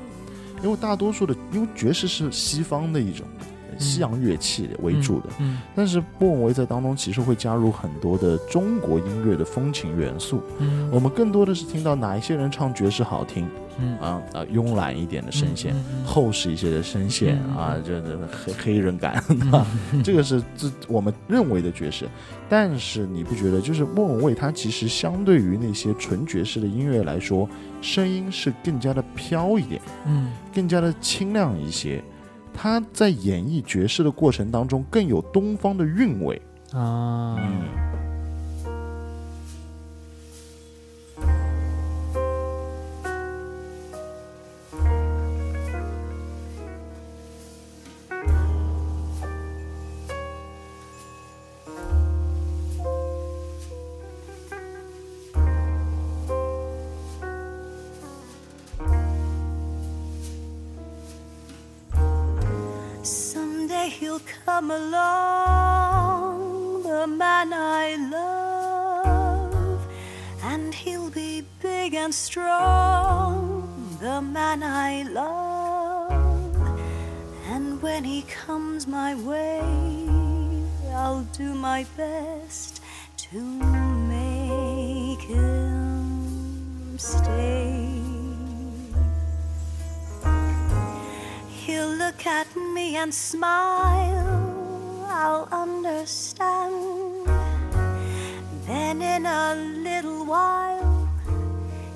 S2: 因为大多数的，因为爵士是西方的一种呃西洋乐器为主的，
S1: 嗯。
S2: 但是莫文蔚在当中其实会加入很多的中国音乐的风情元素。
S1: 嗯。
S2: 我们更多的是听到哪一些人唱爵士好听
S1: 嗯。
S2: 啊啊，慵懒一点的声线，厚实一些的声线
S1: 嗯
S2: 啊，这这黑黑人感，<laughs> 啊，这个是自我们认为的爵士。但是你不觉得，就是莫文蔚他其实相对于那些纯爵士的音乐来说，声音是更加的飘一点，
S1: 嗯。
S2: 更加的清亮一些。她在演绎爵士的过程当中，更有东方的韵味。
S1: 啊
S3: come along, the man I love, and he'll be big and strong, the man I love. And when he comes my way, I'll do my best to make him stay. He'll look at me and smile, I'll understand. Then in a little while,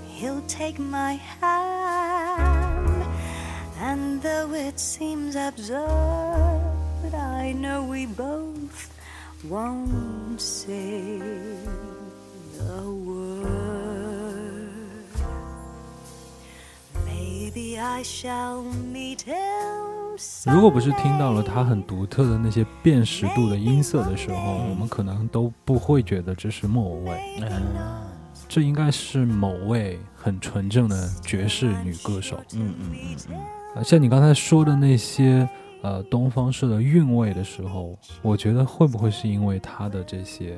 S3: he'll take my hand. And though it seems absurd, I know we both won't say a word. Maybe I shall meet him.
S1: 如果不是听到了它很独特的那些辨识度的音色的时候，
S2: 嗯
S1: 我们可能都不会觉得这是莫文蔚，
S2: 嗯
S1: 这应该是某位很纯正的爵士女歌手。
S2: 嗯嗯嗯嗯，
S1: 啊，像你刚才说的那些呃东方式的韵味的时候，我觉得会不会是因为她的这些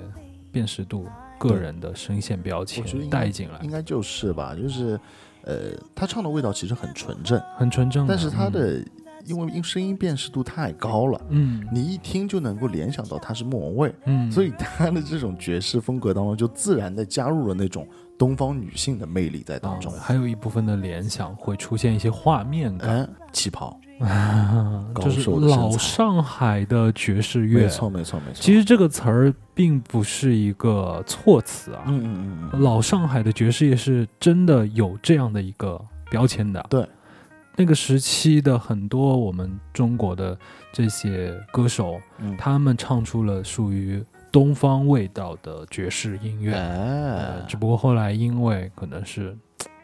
S1: 辨识度、个人的声线标签带进来
S2: 应，该就是吧，就是呃，他唱的味道其实很纯正，
S1: 很纯正。
S2: 但是他
S1: 嗯
S2: 的因为音声音辨识度太高了。
S1: 嗯
S2: 你一听就能够联想到他是莫文蔚，
S1: 嗯，<laughs>
S2: 所以他的这种爵士风格当中，就自然的加入了那种东方女性的魅力在当中
S1: 啊。还有一部分的联想会出现一些画面感，
S2: 嗯，旗袍，啊
S1: 就是老上海的爵士乐。
S2: 没错没错没错。
S1: 其实这个词儿并不是一个措辞啊，
S2: 嗯嗯嗯嗯，
S1: 老上海的爵士乐是真的有这样的一个标签的。
S2: 对，
S1: 那个时期的很多我们中国的这些歌手，
S2: 嗯。
S1: 他们唱出了属于东方味道的爵士音乐。只不过后来因为可能是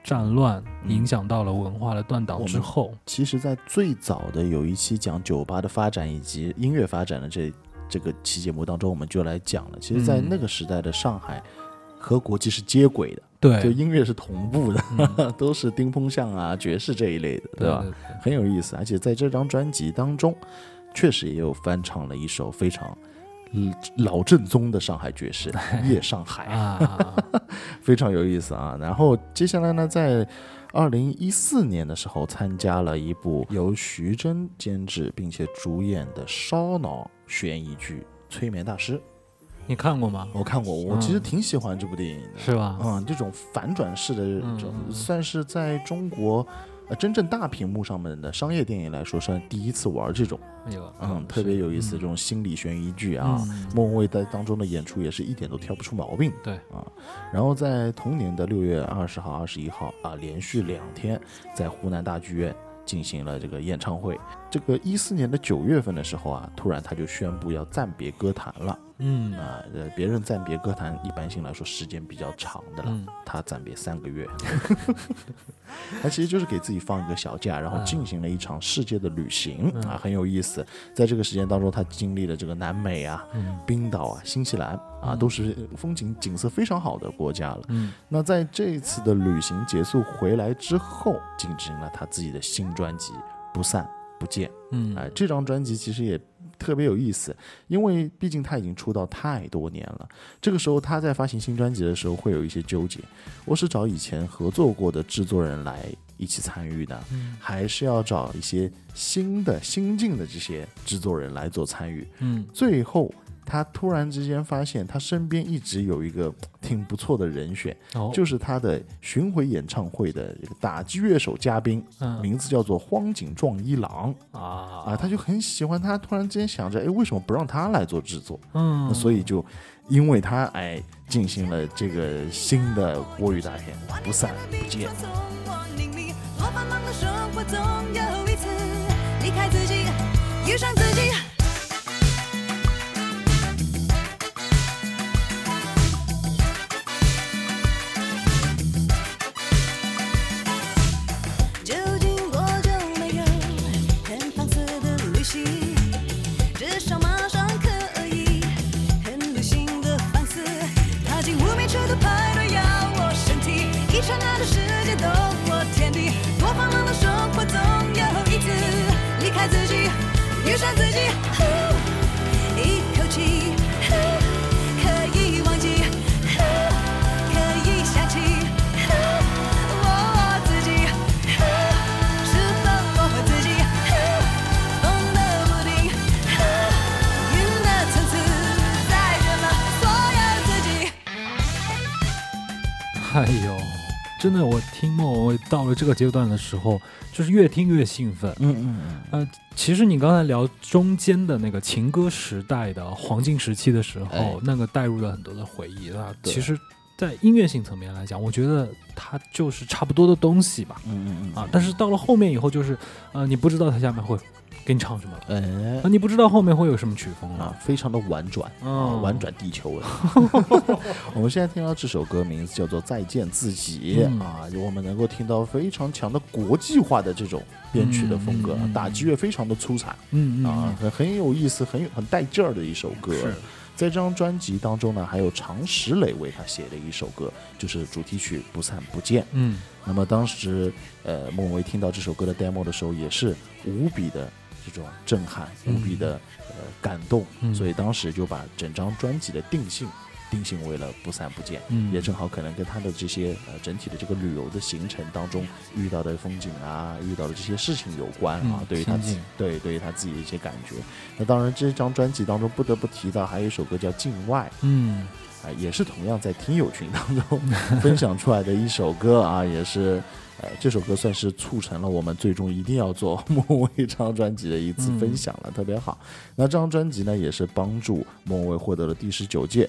S1: 战乱
S2: 嗯。
S1: 影响到了文化的断档之后，
S2: 其实，在最早的有一期讲酒吧的发展以及音乐发展的这这个期节目当中，我们就来讲了。其实，在
S1: 嗯。
S2: 那个时代的上海和国际是接轨的，就
S1: 对，就
S2: 音乐是同步的，
S1: 嗯 <laughs>
S2: 都是丁风向啊、爵士这一类的，对吧？
S1: 对
S2: 很有意思。而且在这张专辑当中，确实也有翻唱了一首非常。嗯老正宗的上海爵士《夜上海》
S1: 啊，<laughs>
S2: 非常有意思啊。然后接下来呢，在二零一四年的时候，参加了一部由徐峥监制并且主演的烧脑悬疑剧《催眠大师》。
S1: 你看过吗？
S2: 我看过，我
S1: 嗯
S2: 其实挺喜欢这部电影的。
S1: 是吧？
S2: 嗯，这种反转式的这种，
S1: 嗯
S2: 算是在中国呃真正大屏幕上面的商业电影来说，算第一次玩这种，
S1: 那个，
S2: 嗯，特别有意思，
S1: 嗯
S2: 这种心理悬疑剧啊。
S1: 嗯
S2: 莫文蔚在当中的演出也是一点都挑不出毛病。
S1: 对
S2: 啊，然后在同年的六月二十号、二十一号啊，连续两天在湖南大剧院进行了这个演唱会。这个一四年的九月份的时候啊，突然他就宣布要暂别歌坛了。
S1: 嗯。
S2: 啊，呃，别人暂别歌坛一般性来说时间比较长的了，
S1: 嗯。
S2: 他暂别三个月，<laughs> 他其实就是给自己放一个小假，然后
S1: 啊
S2: 进行了一场世界的旅行、
S1: 嗯。
S2: 啊，很有意思。在这个时间当中，他经历了这个南美啊、
S1: 嗯。
S2: 冰岛啊、新西兰啊，
S1: 嗯。
S2: 都是风景景色非常好的国家了。
S1: 嗯。
S2: 那在这一次的旅行结束回来之后，进行了他自己的新专辑《不散不见》。
S1: 嗯，
S2: 哎，这张专辑其实也特别有意思，因为毕竟他已经出道太多年了。这个时候他在发行新专辑的时候会有一些纠结，我是找以前合作过的制作人来一起参与的，
S1: 嗯
S2: 还是要找一些新的新进的这些制作人来做参与？
S1: 嗯
S2: 最后。他突然之间发现，他身边一直有一个 <tsk> 挺不错的人选，
S1: 哦，
S2: 就是他的巡回演唱会的这个打击乐手嘉宾，
S1: 嗯
S2: 名字叫做荒井壮一郎。
S1: 啊
S2: 啊，他就很喜欢他，突然之间想着，哎，为什么不让他来做制作？
S1: 嗯，
S2: 所以就因为他哎进行了这个新的国语大片《不散不见》。
S3: 多繁忙的生活总有一次离开自己，遇上自己。地，多繁忙的生活总有一次离开自己，遇上自己，
S1: 真的，我听莫文蔚到了这个阶段的时候，就是越听越兴奋。
S2: 嗯嗯嗯，
S1: 呃，其实你刚才聊中间的那个情歌时代的黄金时期的时候，
S2: 哎
S1: 那个带入了很多的回忆啊。
S2: 对
S1: 其实，在音乐性层面来讲，我觉得它就是差不多的东西吧。
S2: 嗯嗯嗯
S1: 啊，但是到了后面以后，就是呃，你不知道它下面会给你唱什么了，
S2: 哎
S1: 啊，你不知道后面会有什么曲风了。，
S2: 啊非常的婉转啊，
S1: 嗯
S2: 婉转地球文。<laughs> 我们现在听到这首歌名字叫做《再见自己》
S1: 嗯
S2: 啊，我们能够听到非常强的国际化的这种编曲的风格，
S1: 嗯嗯嗯
S2: 打击乐非常的出彩
S1: 嗯嗯
S2: 啊，很很有意思，很有很带劲儿的一首歌。
S1: 是
S2: 在这张专辑当中呢，还有常石磊为他写的一首歌，就是主题曲《不散不见》。
S1: 嗯
S2: 那么当时，呃，莫文蔚听到这首歌的 demo 的时候，也是无比的这种震撼，
S1: 嗯
S2: 无比的呃感动，
S1: 嗯
S2: 所以当时就把整张专辑的定性定性为了不散不见。
S1: 嗯，
S2: 也正好可能跟他的这些呃整体的这个旅游的行程当中遇到的风景啊，遇到的这些事情有关啊，
S1: 嗯
S2: 对于他自
S1: 己
S2: 对对于他自己的一些感觉。那当然，这张专辑当中不得不提到还有一首歌叫《境外》，
S1: 嗯
S2: 啊，也是同样在听友群当中 <laughs> 分享出来的一首歌啊，也是，呃，这首歌算是促成了我们最终一定要做莫文蔚这张专辑的一次分享了，特别好。那这张专辑呢，也是帮助莫文蔚获得了第十九届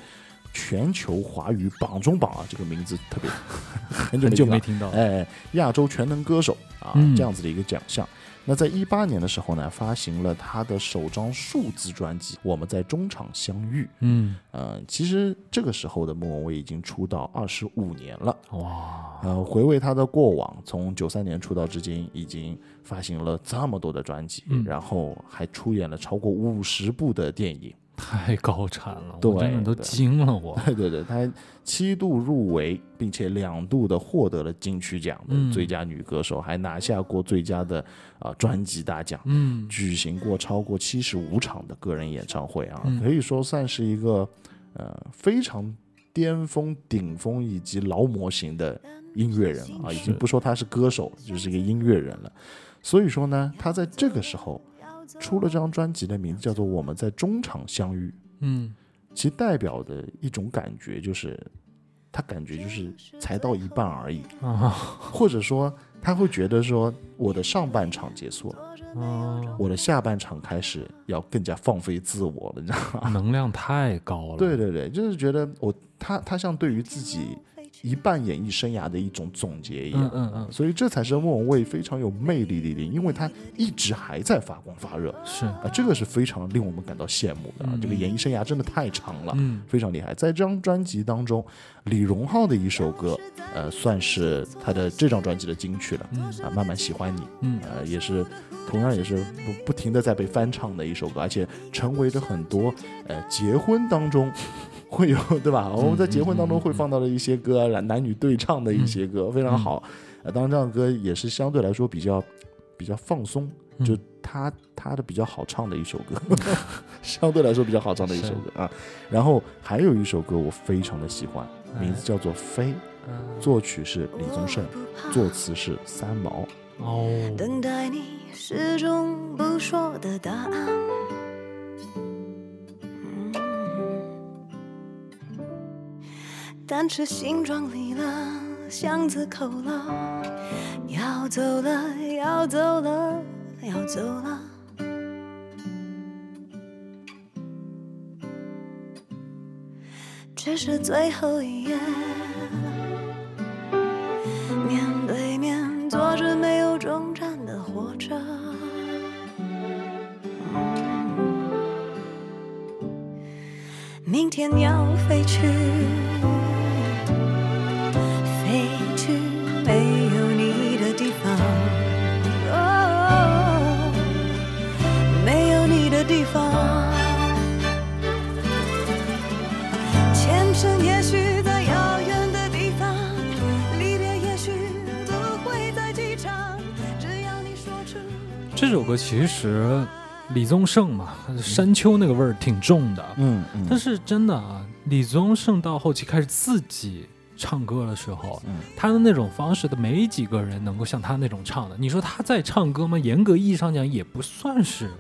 S2: 全球华语榜中榜啊，这个名字特别 <laughs> 很久
S1: 没
S2: 没听
S1: 听到
S2: 到，，哎，亚洲全能歌手啊，
S1: 嗯
S2: 这样子的一个奖项。那在一八年的时候呢，发行了他的首张数字专辑《我们在中场相遇》。
S1: 嗯
S2: 呃，其实这个时候的莫文蔚已经出道二十五年了。
S1: 哇，
S2: 呃，回味他的过往，从九三年出道至今，已经发行了这么多的专辑，
S1: 嗯
S2: 然后还出演了超过五十部的电影。
S1: 太高产了，
S2: 对
S1: 我真的都惊了我。
S2: 对对对，她七度入围，并且两度的获得了金曲奖的
S1: 嗯
S2: 最佳女歌手，还拿下过最佳的啊、专辑大奖。
S1: 嗯
S2: 举行过超过七十五场的个人演唱会啊，
S1: 嗯
S2: 可以说算是一个呃非常巅峰、顶峰以及劳模型的音乐人了啊，已经不说他是歌手，就是一个音乐人了。所以说呢，他在这个时候出了这张专辑的名字叫做《我们在中场相遇》，
S1: 嗯
S2: 其代表的一种感觉就是，他感觉就是才到一半而已，
S1: 啊
S2: 或者说他会觉得说我的上半场结束了。
S1: 啊，
S2: 我的下半场开始要更加放飞自我了，你知道吗？
S1: 能量太高了。
S2: 对对对，就是觉得我他他像对于自己一半演艺生涯的一种总结一样，
S1: 嗯嗯嗯。
S2: 所以这才是莫文蔚非常有魅力的一点，因为他一直还在发光发热。
S1: 是，
S2: 啊，这个是非常令我们感到羡慕的啊，
S1: 嗯。
S2: 这个演艺生涯真的太长了。
S1: 嗯。
S2: 非常厉害，在这张专辑当中，李荣浩的一首歌，呃，算是他的这张专辑的金曲了。
S1: 嗯。
S2: 啊，慢慢喜欢你，
S1: 嗯。
S2: 呃，也是同样也是不不停的在被翻唱的一首歌，而且成为了很多呃结婚当中会有 <laughs> 对吧？我们在结婚当中会放到的一些歌，男男女对唱的一些歌，非常好。呃，当然这样的歌也是相对来说比较比较放松，就
S1: 嗯
S2: 他他的比较好唱的一首歌，<laughs> 相对来说比较好唱的一首歌啊。然后还有一首歌我非常的喜欢，名字叫做《飞》，
S1: 嗯
S2: 作曲是李宗盛，作词是三毛。
S1: 哦，
S3: 等待你始终不说的答案。单车新装离了，巷子口了，要走了，要走了，要走了。这是最后一页，面对面坐着没有终站的火车。明天要飞去，地方。前程也许在遥远的地方，离别也许不会在机场。只要你说出。
S1: 这首歌其实李宗盛嘛，山丘那个味儿挺重的，
S2: 嗯嗯
S1: 但是真的啊，李宗盛到后期开始自己唱歌的时候，
S2: 嗯
S1: 他的那种方式的没几个人能够像他那种唱的。你说他在唱歌吗？严格意义上讲，也不算是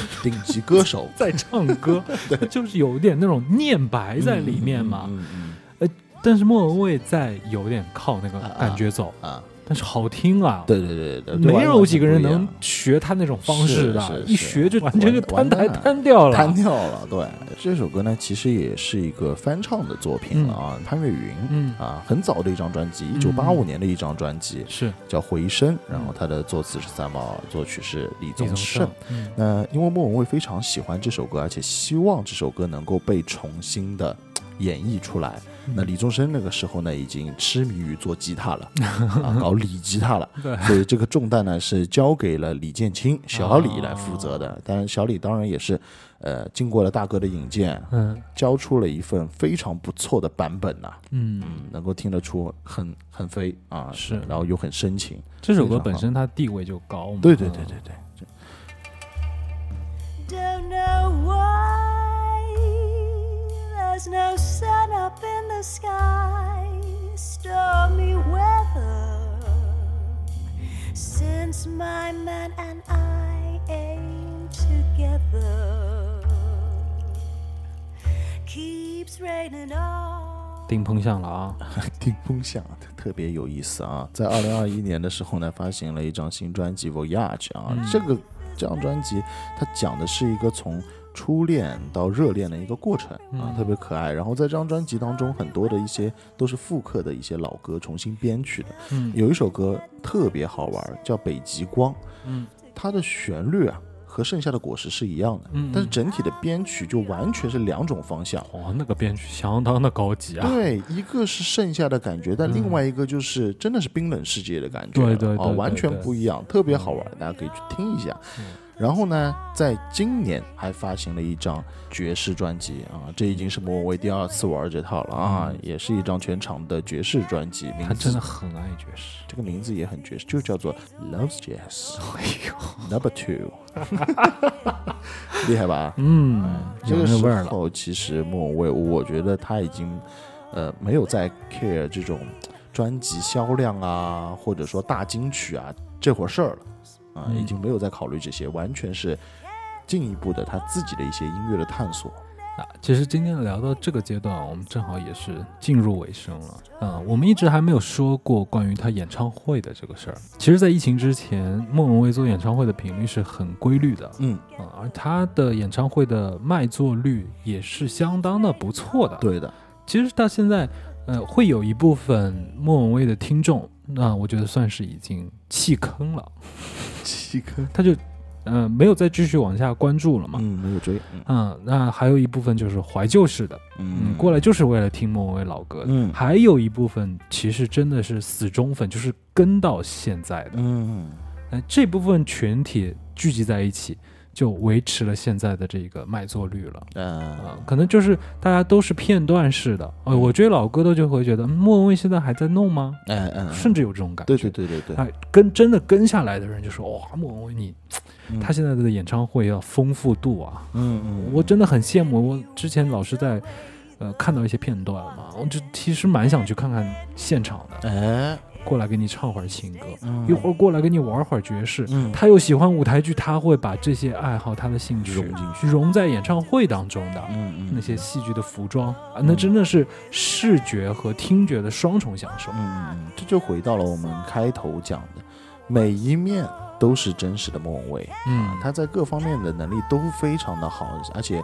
S1: <laughs>
S2: 顶级歌手。<laughs>
S1: 在唱歌，<laughs> 他就是有点那种念白在里面嘛。
S2: 嗯嗯
S1: 但是莫文蔚在有点靠那个感觉走，但是好听啊。
S2: 对对对对，
S1: 没有几个人能学他那种方式的一学就完全就摊台摊掉了。
S2: 摊掉了。对，这首歌呢，其实也是一个翻唱的作品了啊，潘越云。
S1: 嗯，
S2: 啊，很早的一张专辑，一九八五年的一张专辑，
S1: 是
S2: 叫《回声》，然后他的作词是三毛，作曲是李
S1: 李宗
S2: 宗盛。，
S1: 嗯
S2: 那因为莫文蔚非常喜欢这首歌，而且希望这首歌能够被重新的演绎出来。
S1: 嗯
S2: 那李宗盛那个时候呢，已经痴迷于做吉他了，<laughs> 啊，搞李吉他了。
S1: 对
S2: 所以这个重担呢是交给了李建清、小李来负责的。当然，小李当然也是，呃，经过了大哥的引荐，
S1: 嗯
S2: 交出了一份非常不错的版本呐、
S1: 嗯，
S2: 嗯，能够听得出很很飞啊，
S1: 是
S2: 然后又很深情。
S1: 这首歌本身它地位就高嘛。
S2: 对对对对对
S3: ，Don't know why there's no sun up in the sky, stormy weather. Since my man and I ain't together, keeps raining on.
S1: 顶风向了啊。
S2: 听风向特别有意思啊！在二零二一年的时候呢，发行了一张新专辑《Voyage》啊，
S1: 嗯
S2: 这个这张专辑它讲的是一个从初恋到热恋的一个过程啊，
S1: 嗯
S2: 特别可爱。然后在这张专辑当中，很多的一些都是复刻的一些老歌重新编曲的。
S1: 嗯
S2: 有一首歌特别好玩，叫《北极光》，
S1: 嗯
S2: 它的旋律啊和剩下的果实是一样的，
S1: 嗯
S2: 但是整体的编曲就完全是两种方向。
S1: 哦，那个编曲相当的高级啊。
S2: 对，一个是盛夏的感觉，但
S1: 嗯
S2: 另外一个就是真的是冰冷世界的感觉
S1: 对对对
S2: 完全不一样，特别好玩，大家可以去听一下。
S1: 嗯
S2: 然后呢，在今年还发行了一张爵士专辑啊，这已经是莫文蔚第二次玩这套了啊，也是一张全场的爵士专辑，名字
S1: 他真的很爱爵士。
S2: 这个名字也很爵士，就叫做 Loves Jazz <laughs>
S1: 哎呦
S2: ，Number Two，<laughs> 厉害吧？
S1: 嗯，
S2: 这个时。候，其实莫文蔚，我觉得他已经呃没有在 care 这种专辑销量啊，或者说大金曲啊这回事儿了啊，
S1: 嗯
S2: 已经没有在考虑这些，完全是进一步的他自己的一些音乐的探索。
S1: 啊，其实今天聊到这个阶段，我们正好也是进入尾声了。嗯，我们一直还没有说过关于他演唱会的这个事儿。其实，在疫情之前，莫文蔚做演唱会的频率是很规律的，
S2: 嗯，
S1: 啊，而他的演唱会的卖座率也是相当的不错的。，
S2: 对的，
S1: 其实到现在，呃，会有一部分莫文蔚的听众，那我觉得算是已经弃坑了，<laughs>
S2: 弃坑，
S1: 他就，呃，没有再继续往下关注了嘛。
S2: 嗯，没有追，嗯
S1: 嗯，那还有一部分就是怀旧式的，嗯，过来就是为了听莫文蔚老歌的。
S2: 嗯
S1: 还有一部分其实真的是死忠粉，就是跟到现在的。
S2: 嗯，
S1: 那，这部分群体聚集在一起，就维持了现在的这个卖座率了。嗯
S2: 呃，，
S1: 可能就是大家都是片段式的。呃，我追老歌的就会觉得，嗯莫文蔚现在还在弄吗？
S2: 嗯嗯，
S1: 甚至有这种感觉。
S2: 对对对对对，
S1: 哎，跟真的跟下来的人就说，哇，莫文蔚你，
S2: 嗯
S1: 他现在的演唱会要丰富度啊，
S2: 嗯嗯，
S1: 我真的很羡慕。我之前老是在，呃，看到一些片段嘛，我就其实蛮想去看看现场的，
S2: 哎，
S1: 过来给你唱会儿情歌，
S2: 嗯
S1: 一会儿过来给你玩会儿爵士。
S2: 嗯
S1: 他又喜欢舞台剧，他会把这些爱好、他的兴趣
S2: 融进去
S1: 融在演唱会当中的。
S2: 嗯嗯
S1: 那些戏剧的服装啊，那真的是视觉和听觉的双重享受。
S2: 嗯，嗯，这就回到了我们开头讲的，每一面都是真实的莫文蔚。
S1: 嗯，
S2: 他在各方面的能力都非常的好，而且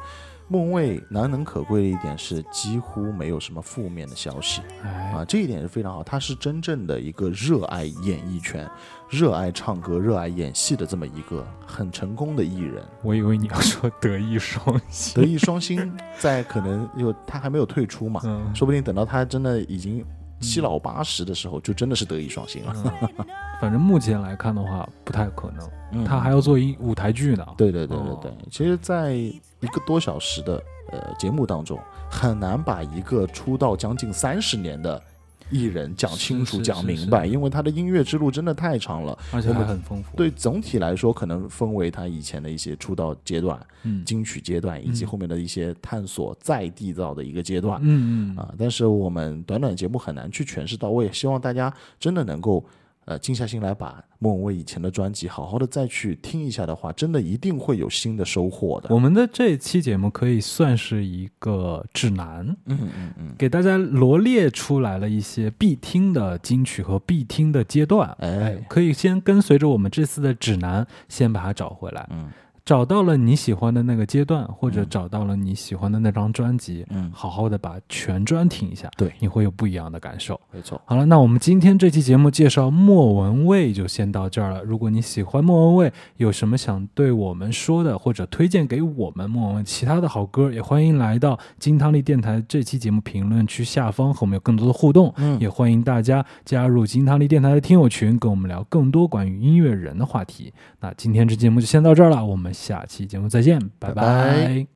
S2: 莫文蔚难能可贵的一点是几乎没有什么负面的消息
S1: 哎
S2: 啊，，这一点是非常好。他是真正的一个热爱演艺圈、热爱唱歌、热爱演戏的这么一个很成功的艺人。
S1: 我以为你要说德艺双馨。
S2: 德艺双馨，在可能有他还没有退出嘛，
S1: 嗯，
S2: 说不定等到他真的已经七老八十的时候，就真的是德艺双馨了。
S1: 嗯 <laughs> 反正目前来看的话，不太可能。
S2: 嗯
S1: 他还要做一舞台剧呢。
S2: 对对对对
S1: 哦
S2: 对，其实，在一个多小时的呃节目当中，很难把一个出道将近三十年的艺人讲清楚、讲明白，因为他的音乐之路真的太长了。
S1: 而且还很丰富。，
S2: 对总体来说，可能分为他以前的一些出道阶段、
S1: 嗯
S2: 金曲阶段，以及
S1: 嗯
S2: 后面的一些探索再缔造的一个阶段。
S1: 嗯嗯
S2: 啊，但是我们短短节目很难去诠释到位，希望大家真的能够呃静下心来把莫文蔚以前的专辑好好的再去听一下的话，真的一定会有新的收获的。
S1: 我们的这期节目可以算是一个指南，
S2: 嗯嗯嗯，
S1: 给大家罗列出来了一些必听的金曲和必听的阶段。
S2: 哎，
S1: 可以先跟随着我们这次的指南，先把它找回来。
S2: 嗯
S1: 找到了你喜欢的那个阶段，或者找到了你喜欢的那张专辑，
S2: 嗯，
S1: 好好的把全专听一下，
S2: 对
S1: 你会有不一样的感受。
S2: 没错。
S1: 好了，那我们今天这期节目介绍莫文蔚就先到这儿了。如果你喜欢莫文蔚，有什么想对我们说的，或者推荐给我们莫文蔚其他的好歌，也欢迎来到金汤力电台这期节目评论区下方和我们有更多的互动。
S2: 嗯
S1: 也欢迎大家加入金汤力电台的听友群，跟我们聊更多关于音乐人的话题。那今天这节目就先到这儿了，我们下期节目再见，
S2: 拜拜。